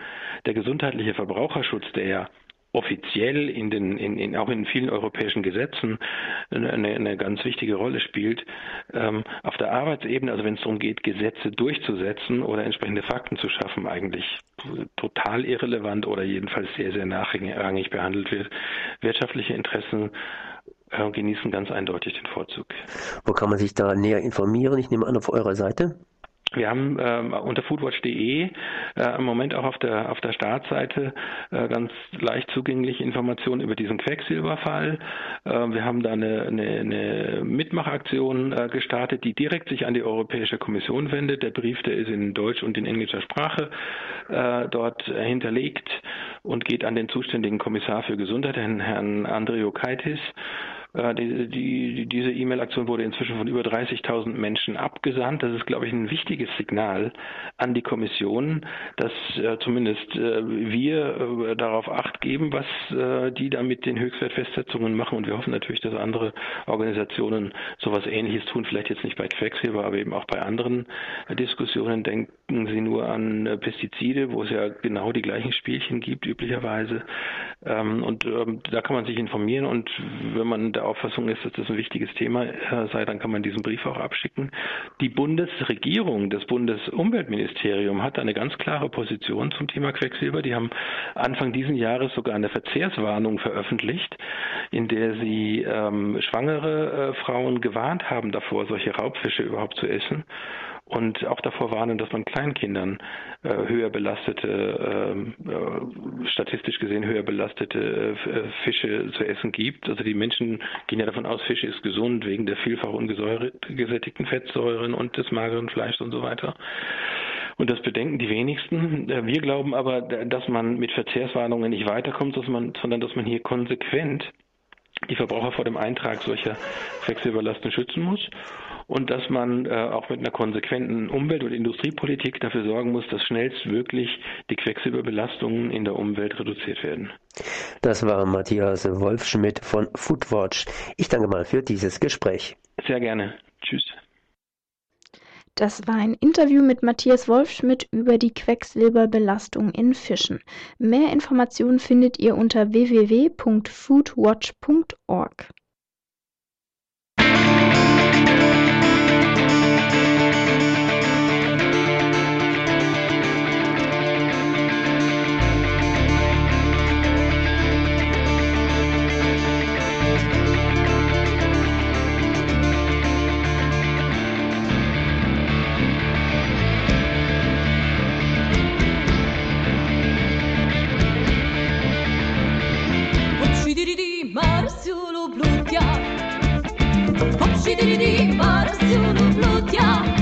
der gesundheitliche Verbraucherschutz, der ja offiziell in den, in, in, auch in vielen europäischen Gesetzen eine, eine ganz wichtige Rolle spielt. Ähm, auf der Arbeitsebene, also wenn es darum geht, Gesetze durchzusetzen oder entsprechende Fakten zu schaffen, eigentlich total irrelevant oder jedenfalls sehr, sehr nachrangig behandelt wird. Wirtschaftliche Interessen äh, genießen ganz eindeutig den Vorzug. Wo kann man sich da näher informieren? Ich nehme an, auf eurer Seite. Wir haben ähm, unter foodwatch.de äh, im Moment auch auf der auf der Startseite äh, ganz leicht zugängliche Informationen über diesen Quecksilberfall. Äh, wir haben da eine, eine, eine Mitmachaktion äh, gestartet, die direkt sich an die Europäische Kommission wendet. Der Brief, der ist in Deutsch und in englischer Sprache äh, dort hinterlegt und geht an den zuständigen Kommissar für Gesundheit, Herrn, Herrn Andrio Kaitis. Äh, die, die, diese E-Mail-Aktion wurde inzwischen von über 30.000 Menschen abgesandt. Das ist, glaube ich, ein wichtiges Signal an die Kommission, dass äh, zumindest äh, wir äh, darauf acht geben, was äh, die da mit den Höchstwertfestsetzungen machen. Und wir hoffen natürlich, dass andere Organisationen sowas Ähnliches tun. Vielleicht jetzt nicht bei Quecksilber, aber eben auch bei anderen Diskussionen. Denken Sie nur an Pestizide, wo es ja genau die gleichen Spielchen gibt, üblicherweise. Ähm, und ähm, da kann man sich informieren. Und wenn man der Auffassung ist, dass das ein wichtiges Thema äh, sei, dann kann man diesen Brief auch abschicken. Die Bundesregierung, das Bundesumweltministerium hat eine ganz klare Position zum Thema Quecksilber. Die haben Anfang diesen Jahres sogar eine Verzehrswarnung veröffentlicht, in der sie ähm, schwangere äh, Frauen gewarnt haben davor, solche Raubfische überhaupt zu essen und auch davor warnen, dass man Kleinkindern äh, höher belastete, äh, äh, statistisch gesehen höher belastete äh, Fische zu essen gibt. Also die Menschen gehen ja davon aus, Fische ist gesund wegen der vielfach ungesättigten Fettsäuren und des mageren Fleischs und so weiter. Und das bedenken die wenigsten. Äh, wir glauben aber, dass man mit Verzehrswarnungen nicht weiterkommt, dass man, sondern dass man hier konsequent die Verbraucher vor dem Eintrag solcher Quecksilberlasten schützen muss und dass man äh, auch mit einer konsequenten Umwelt- und Industriepolitik dafür sorgen muss, dass schnellstmöglich die Quecksilberbelastungen in der Umwelt reduziert werden. Das war Matthias Wolfschmidt von Foodwatch. Ich danke mal für dieses Gespräch. Sehr gerne. Tschüss. Das war ein Interview mit Matthias Wolfschmidt über die Quecksilberbelastung in Fischen. Mehr Informationen findet ihr unter www.foodwatch.org. Sidiri, para se uno flotia.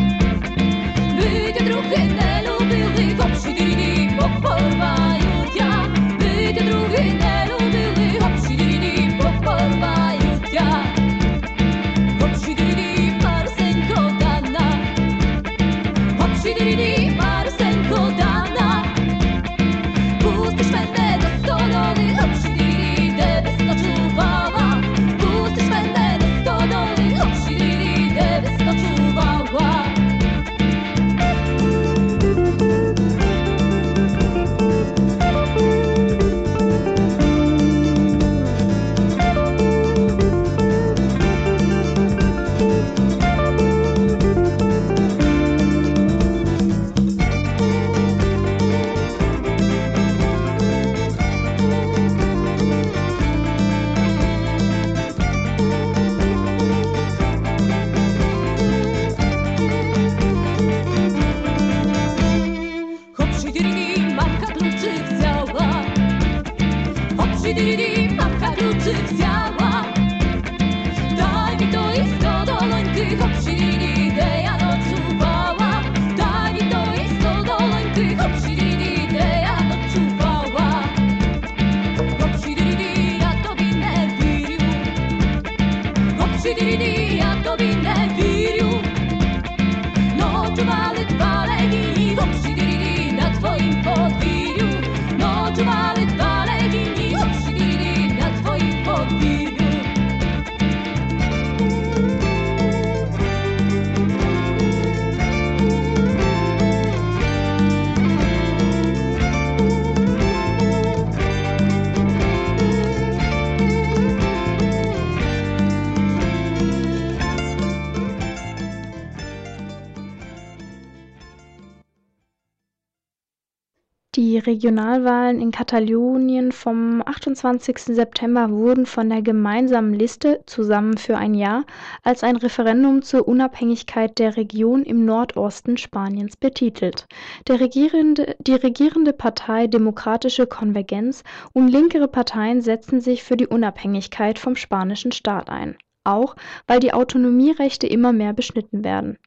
Regionalwahlen in Katalonien vom 28. September wurden von der gemeinsamen Liste Zusammen für ein Jahr als ein Referendum zur Unabhängigkeit der Region im Nordosten Spaniens betitelt. Regierende, die regierende Partei Demokratische Konvergenz und linkere Parteien setzen sich für die Unabhängigkeit vom spanischen Staat ein, auch weil die Autonomierechte immer mehr beschnitten werden.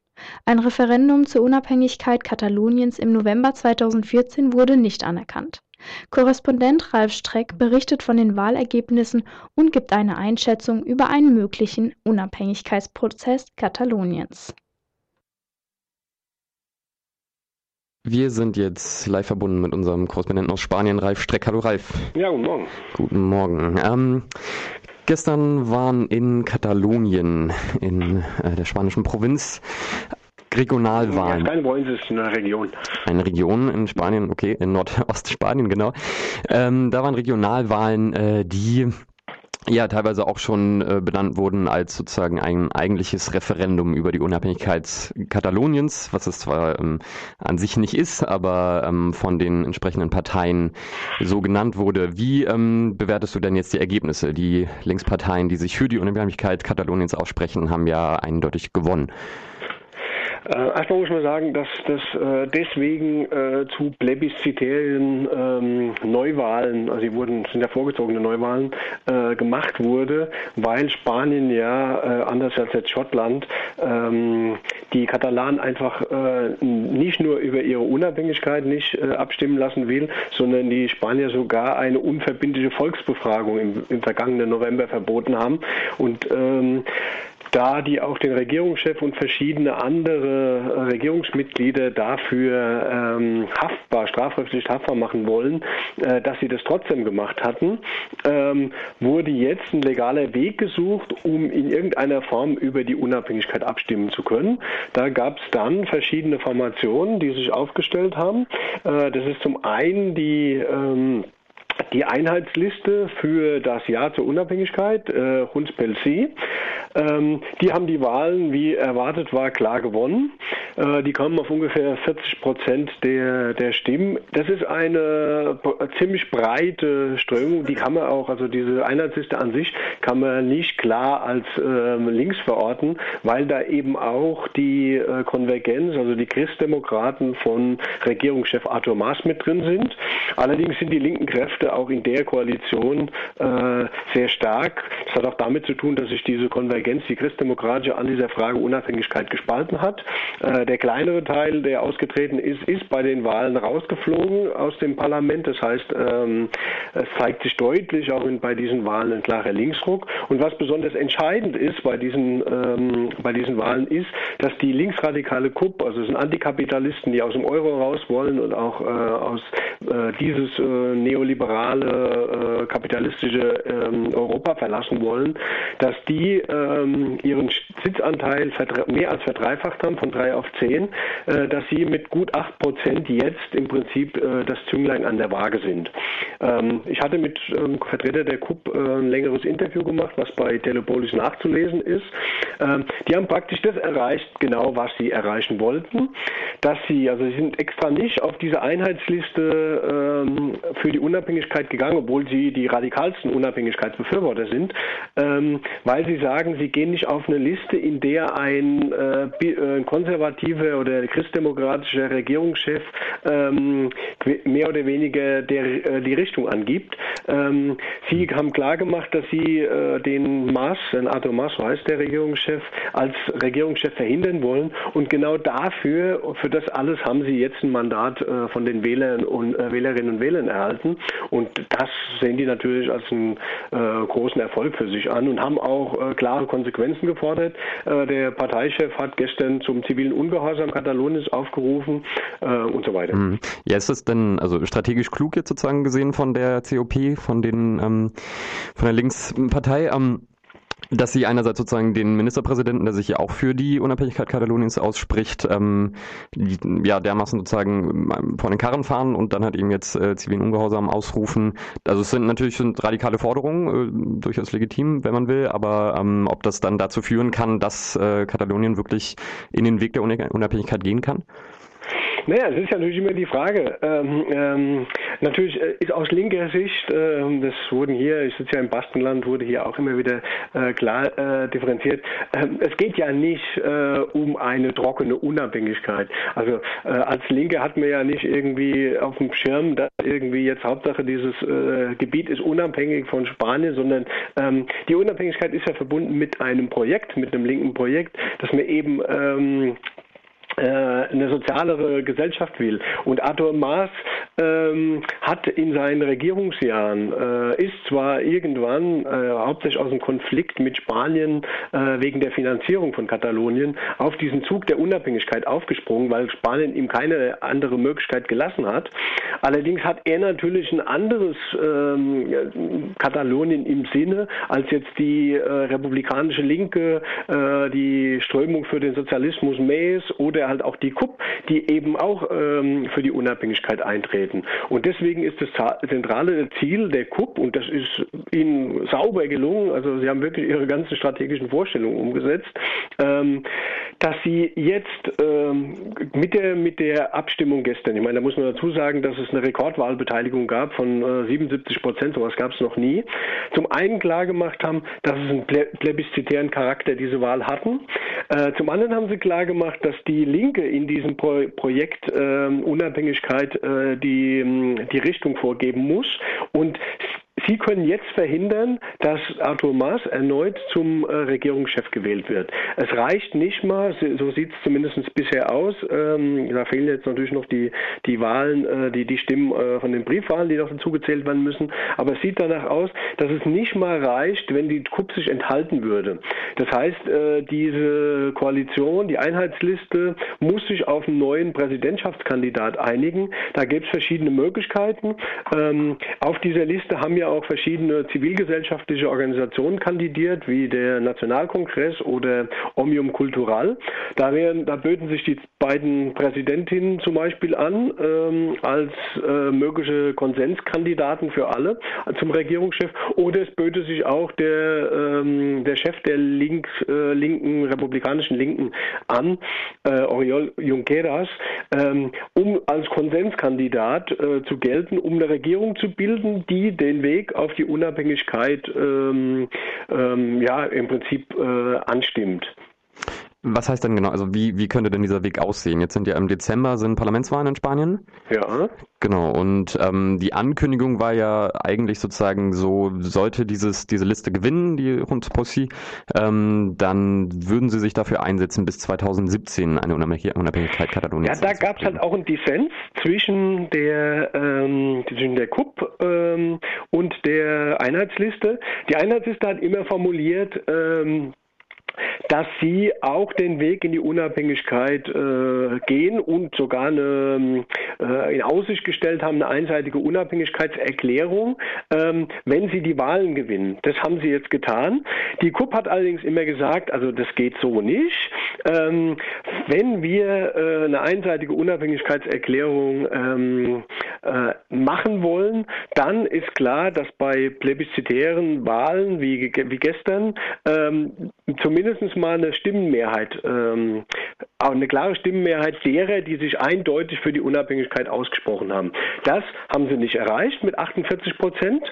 Ein Referendum zur Unabhängigkeit Kataloniens im November 2014 wurde nicht anerkannt. Korrespondent Ralf Streck berichtet von den Wahlergebnissen und gibt eine Einschätzung über einen möglichen Unabhängigkeitsprozess Kataloniens. Wir sind jetzt live verbunden mit unserem Korrespondenten aus Spanien, Ralf Streck. Hallo Ralf. Ja, guten Morgen. Guten Morgen. Ähm, Gestern waren in Katalonien, in äh, der spanischen Provinz, Regionalwahlen. Ja, keine Provinz, ist eine Region. Eine Region in Spanien, okay, in Nordostspanien, genau. Ähm, da waren Regionalwahlen, äh, die ja teilweise auch schon äh, benannt wurden als sozusagen ein eigentliches Referendum über die Unabhängigkeit Kataloniens, was es zwar ähm, an sich nicht ist, aber ähm, von den entsprechenden Parteien so genannt wurde. Wie ähm, bewertest du denn jetzt die Ergebnisse? Die Linksparteien, die sich für die Unabhängigkeit Kataloniens aussprechen, haben ja eindeutig gewonnen. Äh, erstmal muss man sagen, dass das äh, deswegen äh, zu plebiszitären ähm, Neuwahlen, also die wurden, sind ja vorgezogene Neuwahlen, äh, gemacht wurde, weil Spanien ja, äh, anders als jetzt Schottland, ähm, die Katalanen einfach äh, nicht nur über ihre Unabhängigkeit nicht abstimmen lassen will, sondern die Spanier sogar eine unverbindliche Volksbefragung im, im vergangenen November verboten haben. Und ähm, da die auch den Regierungschef und verschiedene andere Regierungsmitglieder dafür ähm, haftbar, strafrechtlich haftbar machen wollen, äh, dass sie das trotzdem gemacht hatten, ähm, wurde jetzt ein legaler Weg gesucht, um in irgendeiner Form über die Unabhängigkeit abstimmen zu können. Da gab es dann verschiedene Formationen, die sich aufgestellt haben. Äh, das ist zum einen die ähm, die Einheitsliste für das Jahr zur Unabhängigkeit, äh, Huns Pelsi. Ähm, die haben die Wahlen, wie erwartet war, klar gewonnen. Äh, die kommen auf ungefähr 40 Prozent der, der Stimmen. Das ist eine ziemlich breite Strömung. Die kann man auch, also diese Einheitsliste an sich, kann man nicht klar als äh, links verorten, weil da eben auch die äh, Konvergenz, also die Christdemokraten von Regierungschef Arthur Maas mit drin sind. Allerdings sind die linken Kräfte auch in der Koalition äh, sehr stark. Das hat auch damit zu tun, dass sich diese Konvergenz, die christdemokratische, an dieser Frage Unabhängigkeit gespalten hat. Äh, der kleinere Teil, der ausgetreten ist, ist bei den Wahlen rausgeflogen aus dem Parlament. Das heißt, ähm, es zeigt sich deutlich auch in, bei diesen Wahlen ein klarer Linksruck. Und was besonders entscheidend ist bei diesen, ähm, bei diesen Wahlen ist, dass die linksradikale KUP, also es sind Antikapitalisten, die aus dem Euro raus wollen und auch äh, aus äh, dieses äh, neoliberale, äh, kapitalistische ähm, Europa verlassen wollen, dass die ähm, ihren Sitzanteil mehr als verdreifacht haben, von drei auf zehn, äh, dass sie mit gut acht Prozent jetzt im Prinzip äh, das Zünglein an der Waage sind. Ähm, ich hatte mit ähm, Vertreter der KUP äh, ein längeres Interview gemacht, was bei Telepolis nachzulesen ist. Ähm, die haben praktisch das erreicht, genau was sie erreichen wollten, dass sie, also sie sind extra nicht auf diese Einheitsliste ähm, für die Unabhängigkeit gegangen, obwohl sie die radikalsten Unabhängigkeitsbefürworter sind, ähm, weil sie sagen, sie gehen nicht auf eine Liste, in der ein, äh, äh konservativer oder christdemokratischer Regierungschef ähm, mehr oder weniger der, äh, die Richtung angibt. Ähm, sie haben klargemacht, dass sie äh, den Maas, Arthur Maas, so heißt der Regierungschef, als Regierungschef verhindern wollen und genau dafür, für das alles haben sie jetzt ein Mandat äh, von den Wählern und äh, Wählerinnen und Wählern erhalten und das sehen die natürlich als einen äh, großen Erfolg für sich an und haben auch äh, klare Konsequenzen gefordert. Äh, der Parteichef hat gestern zum zivilen Ungehorsam Kataloniens aufgerufen äh, und so weiter. Mhm. Ja, ist das denn also strategisch klug jetzt sozusagen gesehen von der COP, von den ähm, von der Linkspartei? Ähm, dass sie einerseits sozusagen den Ministerpräsidenten, der sich ja auch für die Unabhängigkeit Kataloniens ausspricht, ähm, die, ja dermaßen sozusagen ähm, vor den Karren fahren und dann halt eben jetzt äh, zivilen Ungehorsam ausrufen. Also es sind natürlich sind radikale Forderungen, äh, durchaus legitim, wenn man will, aber ähm, ob das dann dazu führen kann, dass äh, Katalonien wirklich in den Weg der Unabhängigkeit gehen kann? Naja, es ist ja natürlich immer die Frage. Ähm, ähm, natürlich äh, ist aus linker Sicht, äh, das wurden hier, ich sitze ja im Baskenland, wurde hier auch immer wieder äh, klar äh, differenziert. Ähm, es geht ja nicht äh, um eine trockene Unabhängigkeit. Also äh, als Linke hat man ja nicht irgendwie auf dem Schirm, dass irgendwie jetzt Hauptsache dieses Gebiet ist unabhängig von Spanien, sondern ähm, die Unabhängigkeit ist ja verbunden mit einem Projekt, mit einem linken Projekt, dass man eben ähm, äh, eine sozialere Gesellschaft will. Und Arthur Maas ähm, hat in seinen Regierungsjahren, äh, ist zwar irgendwann äh, hauptsächlich aus dem Konflikt mit Spanien äh, wegen der Finanzierung von Katalonien auf diesen Zug der Unabhängigkeit aufgesprungen, weil Spanien ihm keine andere Möglichkeit gelassen hat. Allerdings hat er natürlich ein anderes ähm, Katalonien im Sinne als jetzt die äh, republikanische Linke, äh, die Strömung für den Sozialismus Mays oder halt auch die KUP, die eben auch ähm, für die Unabhängigkeit eintreten. Und deswegen ist das zentrale Ziel der KUP, und das ist ihnen sauber gelungen, also sie haben wirklich ihre ganzen strategischen Vorstellungen umgesetzt, ähm, dass sie jetzt ähm, mit, der, mit der Abstimmung gestern, ich meine, da muss man dazu sagen, dass es eine Rekordwahlbeteiligung gab von äh, 77 Prozent, sowas gab es noch nie, zum einen klargemacht haben, dass es einen plebiszitären Charakter diese Wahl hatten. Äh, zum anderen haben sie klargemacht, dass die Linke in diesem Pro Projekt äh, Unabhängigkeit äh, die, die Richtung vorgeben muss. Und Sie können jetzt verhindern, dass Arthur Maas erneut zum äh, Regierungschef gewählt wird. Es reicht nicht mal, so sieht es zumindest bisher aus. Ähm, da fehlen jetzt natürlich noch die, die Wahlen, äh, die, die Stimmen äh, von den Briefwahlen, die noch dazugezählt werden müssen. Aber es sieht danach aus, dass es nicht mal reicht, wenn die KUP sich enthalten würde. Das heißt, äh, diese Koalition, die Einheitsliste, muss sich auf einen neuen Präsidentschaftskandidat einigen. Da gibt es verschiedene Möglichkeiten. Ähm, auf dieser Liste haben ja auch verschiedene zivilgesellschaftliche Organisationen kandidiert, wie der Nationalkongress oder Omnium Cultural. Da, wären, da böten sich die beiden Präsidentinnen zum Beispiel an ähm, als äh, mögliche Konsenskandidaten für alle zum Regierungschef. Oder es böte sich auch der, ähm, der Chef der links, äh, linken, republikanischen Linken an, äh, Oriol Junqueras, ähm, um als Konsenskandidat äh, zu gelten, um eine Regierung zu bilden, die den Weg Weg auf die Unabhängigkeit ähm, ähm, ja im Prinzip äh, anstimmt. Was heißt denn genau, also wie, wie könnte denn dieser Weg aussehen? Jetzt sind ja im Dezember sind Parlamentswahlen in Spanien. Ja. Genau, und ähm, die Ankündigung war ja eigentlich sozusagen so, sollte dieses, diese Liste gewinnen, die Hund Possi, ähm, dann würden sie sich dafür einsetzen, bis 2017 eine Unabhängigkeit Kataloniens Ja, da gab es halt auch einen Dissens zwischen der, ähm, zwischen der KUP ähm, und der Einheitsliste. Die Einheitsliste hat immer formuliert, ähm, dass sie auch den Weg in die Unabhängigkeit äh, gehen und sogar eine, äh, in Aussicht gestellt haben, eine einseitige Unabhängigkeitserklärung, ähm, wenn sie die Wahlen gewinnen. Das haben sie jetzt getan. Die KUP hat allerdings immer gesagt, also das geht so nicht. Ähm, wenn wir äh, eine einseitige Unabhängigkeitserklärung ähm, äh, machen wollen, dann ist klar, dass bei plebiszitären Wahlen wie, wie gestern ähm, zumindest mal eine Stimmenmehrheit, ähm, eine klare Stimmenmehrheit derer, die sich eindeutig für die Unabhängigkeit ausgesprochen haben. Das haben sie nicht erreicht mit 48 Prozent.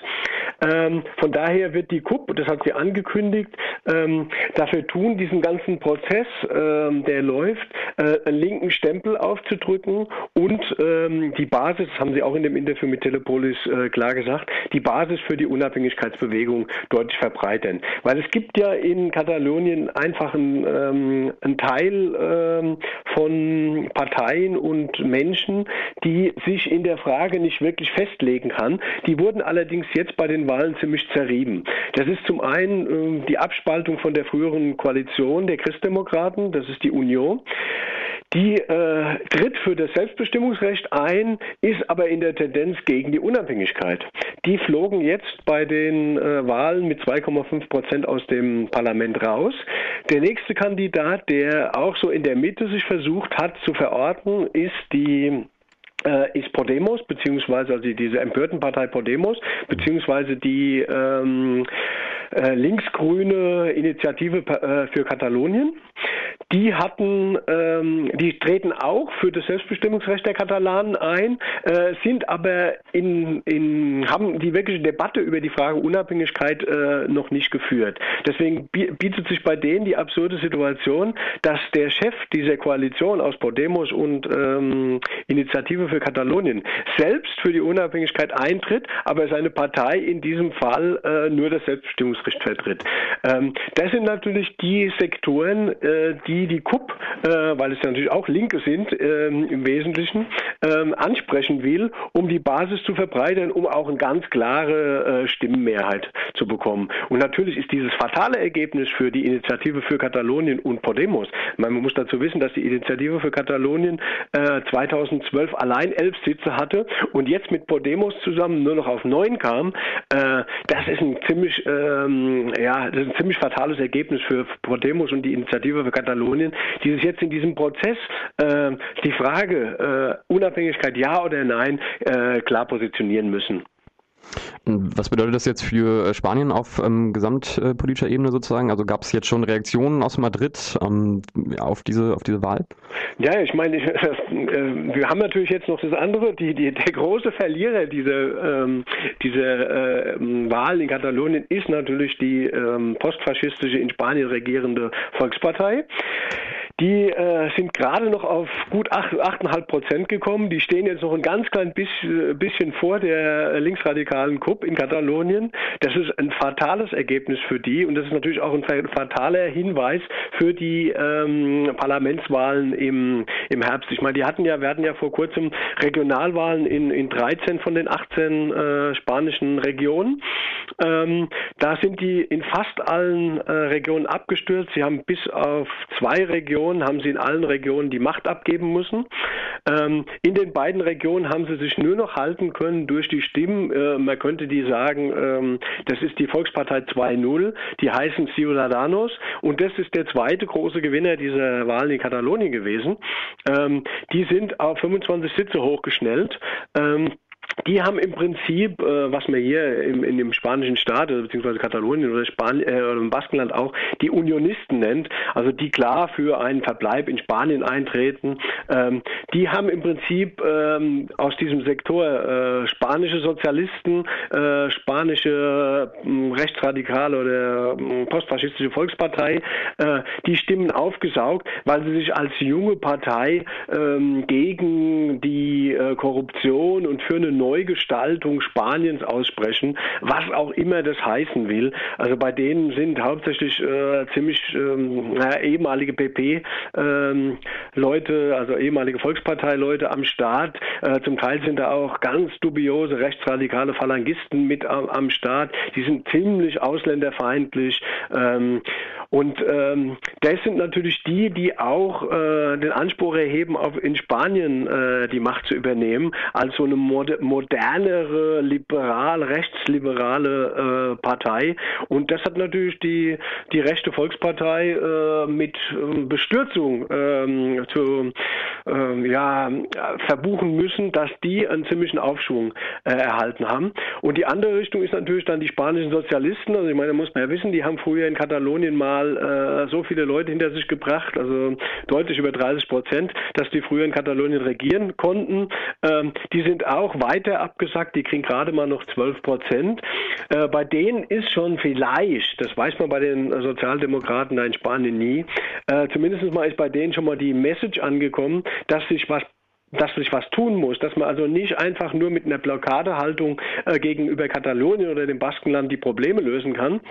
Ähm, von daher wird die KUP, das hat sie angekündigt, ähm, dafür tun, diesen ganzen Prozess, ähm, der läuft, äh, einen linken Stempel aufzudrücken und ähm, die Basis, das haben sie auch in dem Interview mit Telepolis äh, klar gesagt, die Basis für die Unabhängigkeitsbewegung deutlich verbreitern. Weil es gibt ja in Katalonien einfach einen, ähm, einen Teil ähm, von Parteien und Menschen, die sich in der Frage nicht wirklich festlegen kann. Die wurden allerdings jetzt bei den Wahlen ziemlich zerrieben. Das ist zum einen äh, die Abspaltung von der früheren Koalition der Christdemokraten, das ist die Union. Die äh, tritt für das Selbstbestimmungsrecht ein, ist aber in der Tendenz gegen die Unabhängigkeit. Die flogen jetzt bei den äh, Wahlen mit 2,5 Prozent aus dem Parlament raus. Der nächste Kandidat, der auch so in der Mitte sich versucht hat zu verorten, ist die ist Podemos, beziehungsweise also diese empörten Partei Podemos, beziehungsweise die ähm, äh, linksgrüne Initiative äh, für Katalonien. Die hatten, ähm, die treten auch für das Selbstbestimmungsrecht der Katalanen ein, äh, sind aber in, in, haben die wirkliche Debatte über die Frage Unabhängigkeit äh, noch nicht geführt. Deswegen bietet sich bei denen die absurde Situation, dass der Chef dieser Koalition aus Podemos und ähm, Initiative für Katalonien selbst für die Unabhängigkeit eintritt, aber seine Partei in diesem Fall äh, nur das Selbstbestimmungsrecht vertritt. Ähm, das sind natürlich die Sektoren, äh, die die KUP, äh, weil es ja natürlich auch Linke sind ähm, im Wesentlichen, ähm, ansprechen will, um die Basis zu verbreitern, um auch eine ganz klare äh, Stimmenmehrheit zu bekommen. Und natürlich ist dieses fatale Ergebnis für die Initiative für Katalonien und Podemos, man muss dazu wissen, dass die Initiative für Katalonien 2012 allein elf Sitze hatte und jetzt mit Podemos zusammen nur noch auf neun kam, das ist ein ziemlich, ähm, ja, das ist ein ziemlich fatales Ergebnis für Podemos und die Initiative für Katalonien, die sich jetzt in diesem Prozess äh, die Frage äh, Unabhängigkeit ja oder nein äh, klar positionieren müssen. Was bedeutet das jetzt für äh, Spanien auf ähm, gesamtpolitischer Ebene sozusagen? Also gab es jetzt schon Reaktionen aus Madrid ähm, auf, diese, auf diese Wahl? Ja, ich meine, äh, wir haben natürlich jetzt noch das andere. Die, die, der große Verlierer dieser ähm, diese, äh, Wahl in Katalonien ist natürlich die ähm, postfaschistische in Spanien regierende Volkspartei. Die äh, sind gerade noch auf gut 8,5 Prozent gekommen. Die stehen jetzt noch ein ganz klein bisschen, bisschen vor der linksradikalen KUP in Katalonien. Das ist ein fatales Ergebnis für die und das ist natürlich auch ein fataler Hinweis für die ähm, Parlamentswahlen im, im Herbst. Ich meine, die hatten ja, wir hatten ja vor kurzem Regionalwahlen in, in 13 von den 18 äh, spanischen Regionen. Ähm, da sind die in fast allen äh, Regionen abgestürzt. Sie haben bis auf zwei Regionen Regionen haben sie in allen Regionen die Macht abgeben müssen. Ähm, in den beiden Regionen haben sie sich nur noch halten können durch die Stimmen. Äh, man könnte die sagen, ähm, das ist die Volkspartei 2.0, die heißen Ciudadanos und das ist der zweite große Gewinner dieser Wahlen in Katalonien gewesen. Ähm, die sind auf 25 Sitze hochgeschnellt. Ähm, die haben im Prinzip, äh, was man hier im, in dem spanischen Staat, also beziehungsweise Katalonien oder, Span äh, oder im Baskenland auch, die Unionisten nennt, also die klar für einen Verbleib in Spanien eintreten, ähm, die haben im Prinzip ähm, aus diesem Sektor äh, spanische Sozialisten, äh, spanische äh, rechtsradikale oder äh, postfaschistische Volkspartei, äh, die Stimmen aufgesaugt, weil sie sich als junge Partei ähm, gegen die äh, Korruption und für eine Neugestaltung Spaniens aussprechen, was auch immer das heißen will. Also bei denen sind hauptsächlich äh, ziemlich ähm, naja, ehemalige PP-Leute, ähm, also ehemalige Volksparteileute am Start. Äh, zum Teil sind da auch ganz dubiose rechtsradikale Phalangisten mit am, am Start. Die sind ziemlich ausländerfeindlich. Ähm, und ähm, das sind natürlich die, die auch äh, den Anspruch erheben, auf in Spanien äh, die Macht zu übernehmen, als so eine Mod modernere, liberal, rechtsliberale äh, Partei. Und das hat natürlich die, die rechte Volkspartei äh, mit äh, Bestürzung ähm, zu ähm, ja, verbuchen müssen, dass die einen ziemlichen Aufschwung äh, erhalten haben. Und die andere Richtung ist natürlich dann die spanischen Sozialisten. Also ich meine, da muss man ja wissen, die haben früher in Katalonien mal äh, so viele Leute hinter sich gebracht, also deutlich über 30 Prozent, dass die früher in Katalonien regieren konnten. Ähm, die sind auch weiter abgesagt, die kriegen gerade mal noch 12 Prozent. Äh, bei denen ist schon vielleicht, das weiß man bei den Sozialdemokraten in Spanien nie, äh, zumindest mal ist bei denen schon mal die Message angekommen, dass sich was dass sich was tun muss, dass man also nicht einfach nur mit einer Blockadehaltung äh, gegenüber Katalonien oder dem Baskenland die Probleme lösen kann,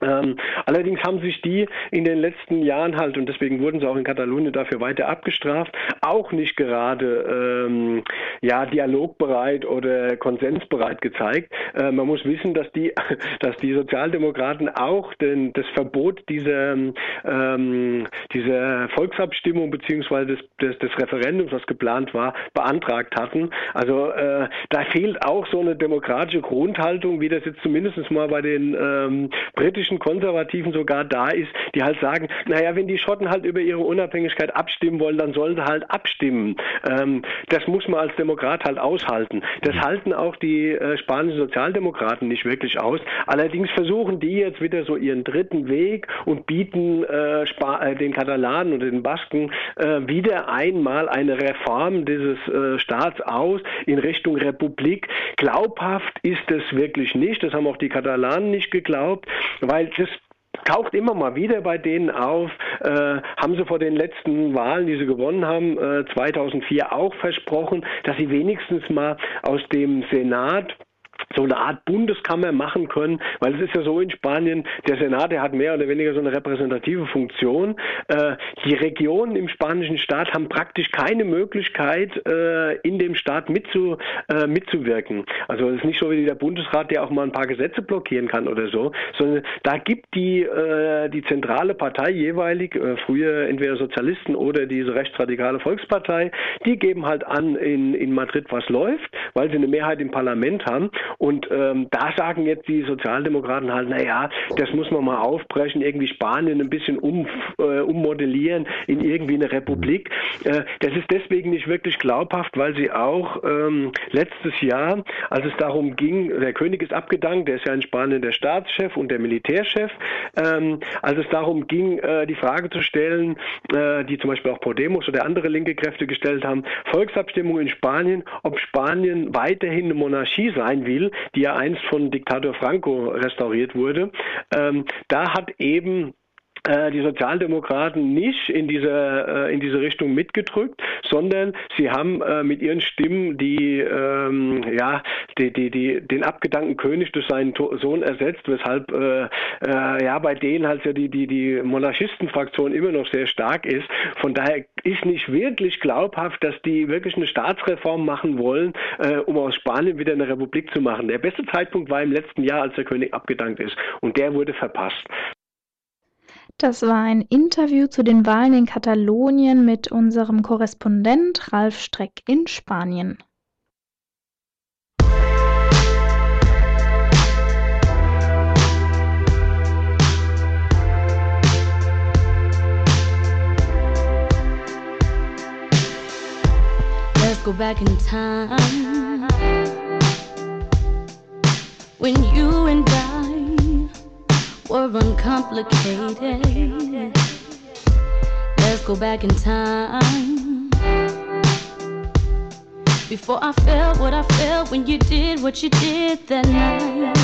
allerdings haben sich die in den letzten Jahren halt, und deswegen wurden sie auch in Katalonien dafür weiter abgestraft, auch nicht gerade ähm, ja, dialogbereit oder konsensbereit gezeigt. Äh, man muss wissen, dass die, dass die Sozialdemokraten auch den, das Verbot dieser, ähm, dieser Volksabstimmung beziehungsweise des, des, des Referendums, was geplant war, beantragt hatten. Also äh, da fehlt auch so eine demokratische Grundhaltung, wie das jetzt zumindest mal bei den ähm, britischen schottischen Konservativen sogar da ist, die halt sagen, naja, wenn die Schotten halt über ihre Unabhängigkeit abstimmen wollen, dann sollen sie halt abstimmen. Ähm, das muss man als Demokrat halt aushalten. Das halten auch die äh, spanischen Sozialdemokraten nicht wirklich aus. Allerdings versuchen die jetzt wieder so ihren dritten Weg und bieten äh, äh, den Katalanen und den Basken äh, wieder einmal eine Reform dieses äh, Staats aus in Richtung Republik. Glaubhaft ist es wirklich nicht. Das haben auch die Katalanen nicht geglaubt, weil das taucht immer mal wieder bei denen auf, äh, haben sie vor den letzten Wahlen, die sie gewonnen haben, äh, 2004 auch versprochen, dass sie wenigstens mal aus dem Senat so eine Art Bundeskammer machen können, weil es ist ja so in Spanien, der Senat, der hat mehr oder weniger so eine repräsentative Funktion. Äh, die Regionen im spanischen Staat haben praktisch keine Möglichkeit, äh, in dem Staat mitzu, äh, mitzuwirken. Also es ist nicht so wie der Bundesrat, der auch mal ein paar Gesetze blockieren kann oder so, sondern da gibt die, äh, die zentrale Partei jeweilig, äh, früher entweder Sozialisten oder diese rechtsradikale Volkspartei, die geben halt an in, in Madrid, was läuft, weil sie eine Mehrheit im Parlament haben und ähm, da sagen jetzt die Sozialdemokraten halt, naja, das muss man mal aufbrechen, irgendwie Spanien ein bisschen um, äh, ummodellieren in irgendwie eine Republik. Äh, das ist deswegen nicht wirklich glaubhaft, weil sie auch ähm, letztes Jahr, als es darum ging, der König ist abgedankt, der ist ja in Spanien der Staatschef und der Militärchef, ähm, als es darum ging, äh, die Frage zu stellen, äh, die zum Beispiel auch Podemos oder andere linke Kräfte gestellt haben, Volksabstimmung in Spanien, ob Spanien weiterhin eine Monarchie sein will, die ja einst von Diktator Franco restauriert wurde. Ähm, da hat eben äh, die Sozialdemokraten nicht in diese, äh, in diese Richtung mitgedrückt, sondern sie haben äh, mit ihren Stimmen die, ähm, ja, die, die, die, den abgedankten König durch seinen Sohn ersetzt, weshalb äh, äh, ja, bei denen halt ja die, die, die Monarchistenfraktion immer noch sehr stark ist. Von daher ist nicht wirklich glaubhaft, dass die wirklich eine Staatsreform machen wollen, äh, um aus Spanien wieder eine Republik zu machen. Der beste Zeitpunkt war im letzten Jahr, als der König abgedankt ist. Und der wurde verpasst. Das war ein Interview zu den Wahlen in Katalonien mit unserem Korrespondent Ralf Streck in Spanien. Let's go back in time when you and I were uncomplicated. Let's go back in time before I felt what I felt when you did what you did that night.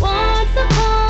Once upon,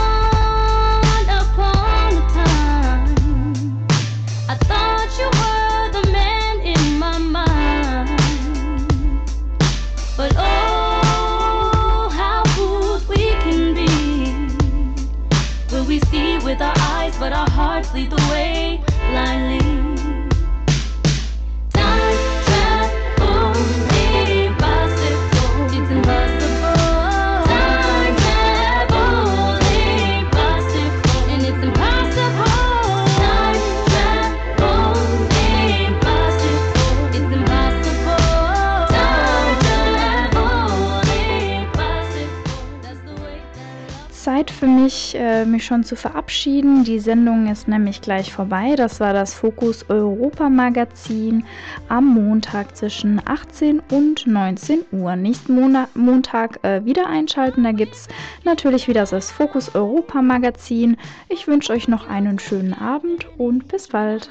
Zeit für mich, äh, mich schon zu verabschieden. Die Sendung ist nämlich gleich vorbei. Das war das Fokus Europa Magazin am Montag zwischen 18 und 19 Uhr. Nächsten Monat, Montag äh, wieder einschalten. Da gibt es natürlich wieder das Fokus Europa Magazin. Ich wünsche euch noch einen schönen Abend und bis bald.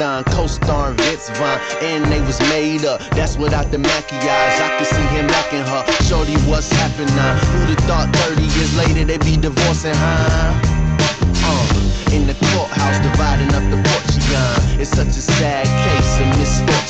Co-starring Vince Vaughn, and they was made up. That's without the maquillage. I could see him lacking her. Shorty, what's happening? have thought 30 years later they'd be divorcing, huh? Uh, in the courthouse, dividing up the Portugon. It's such a sad case of misfortune.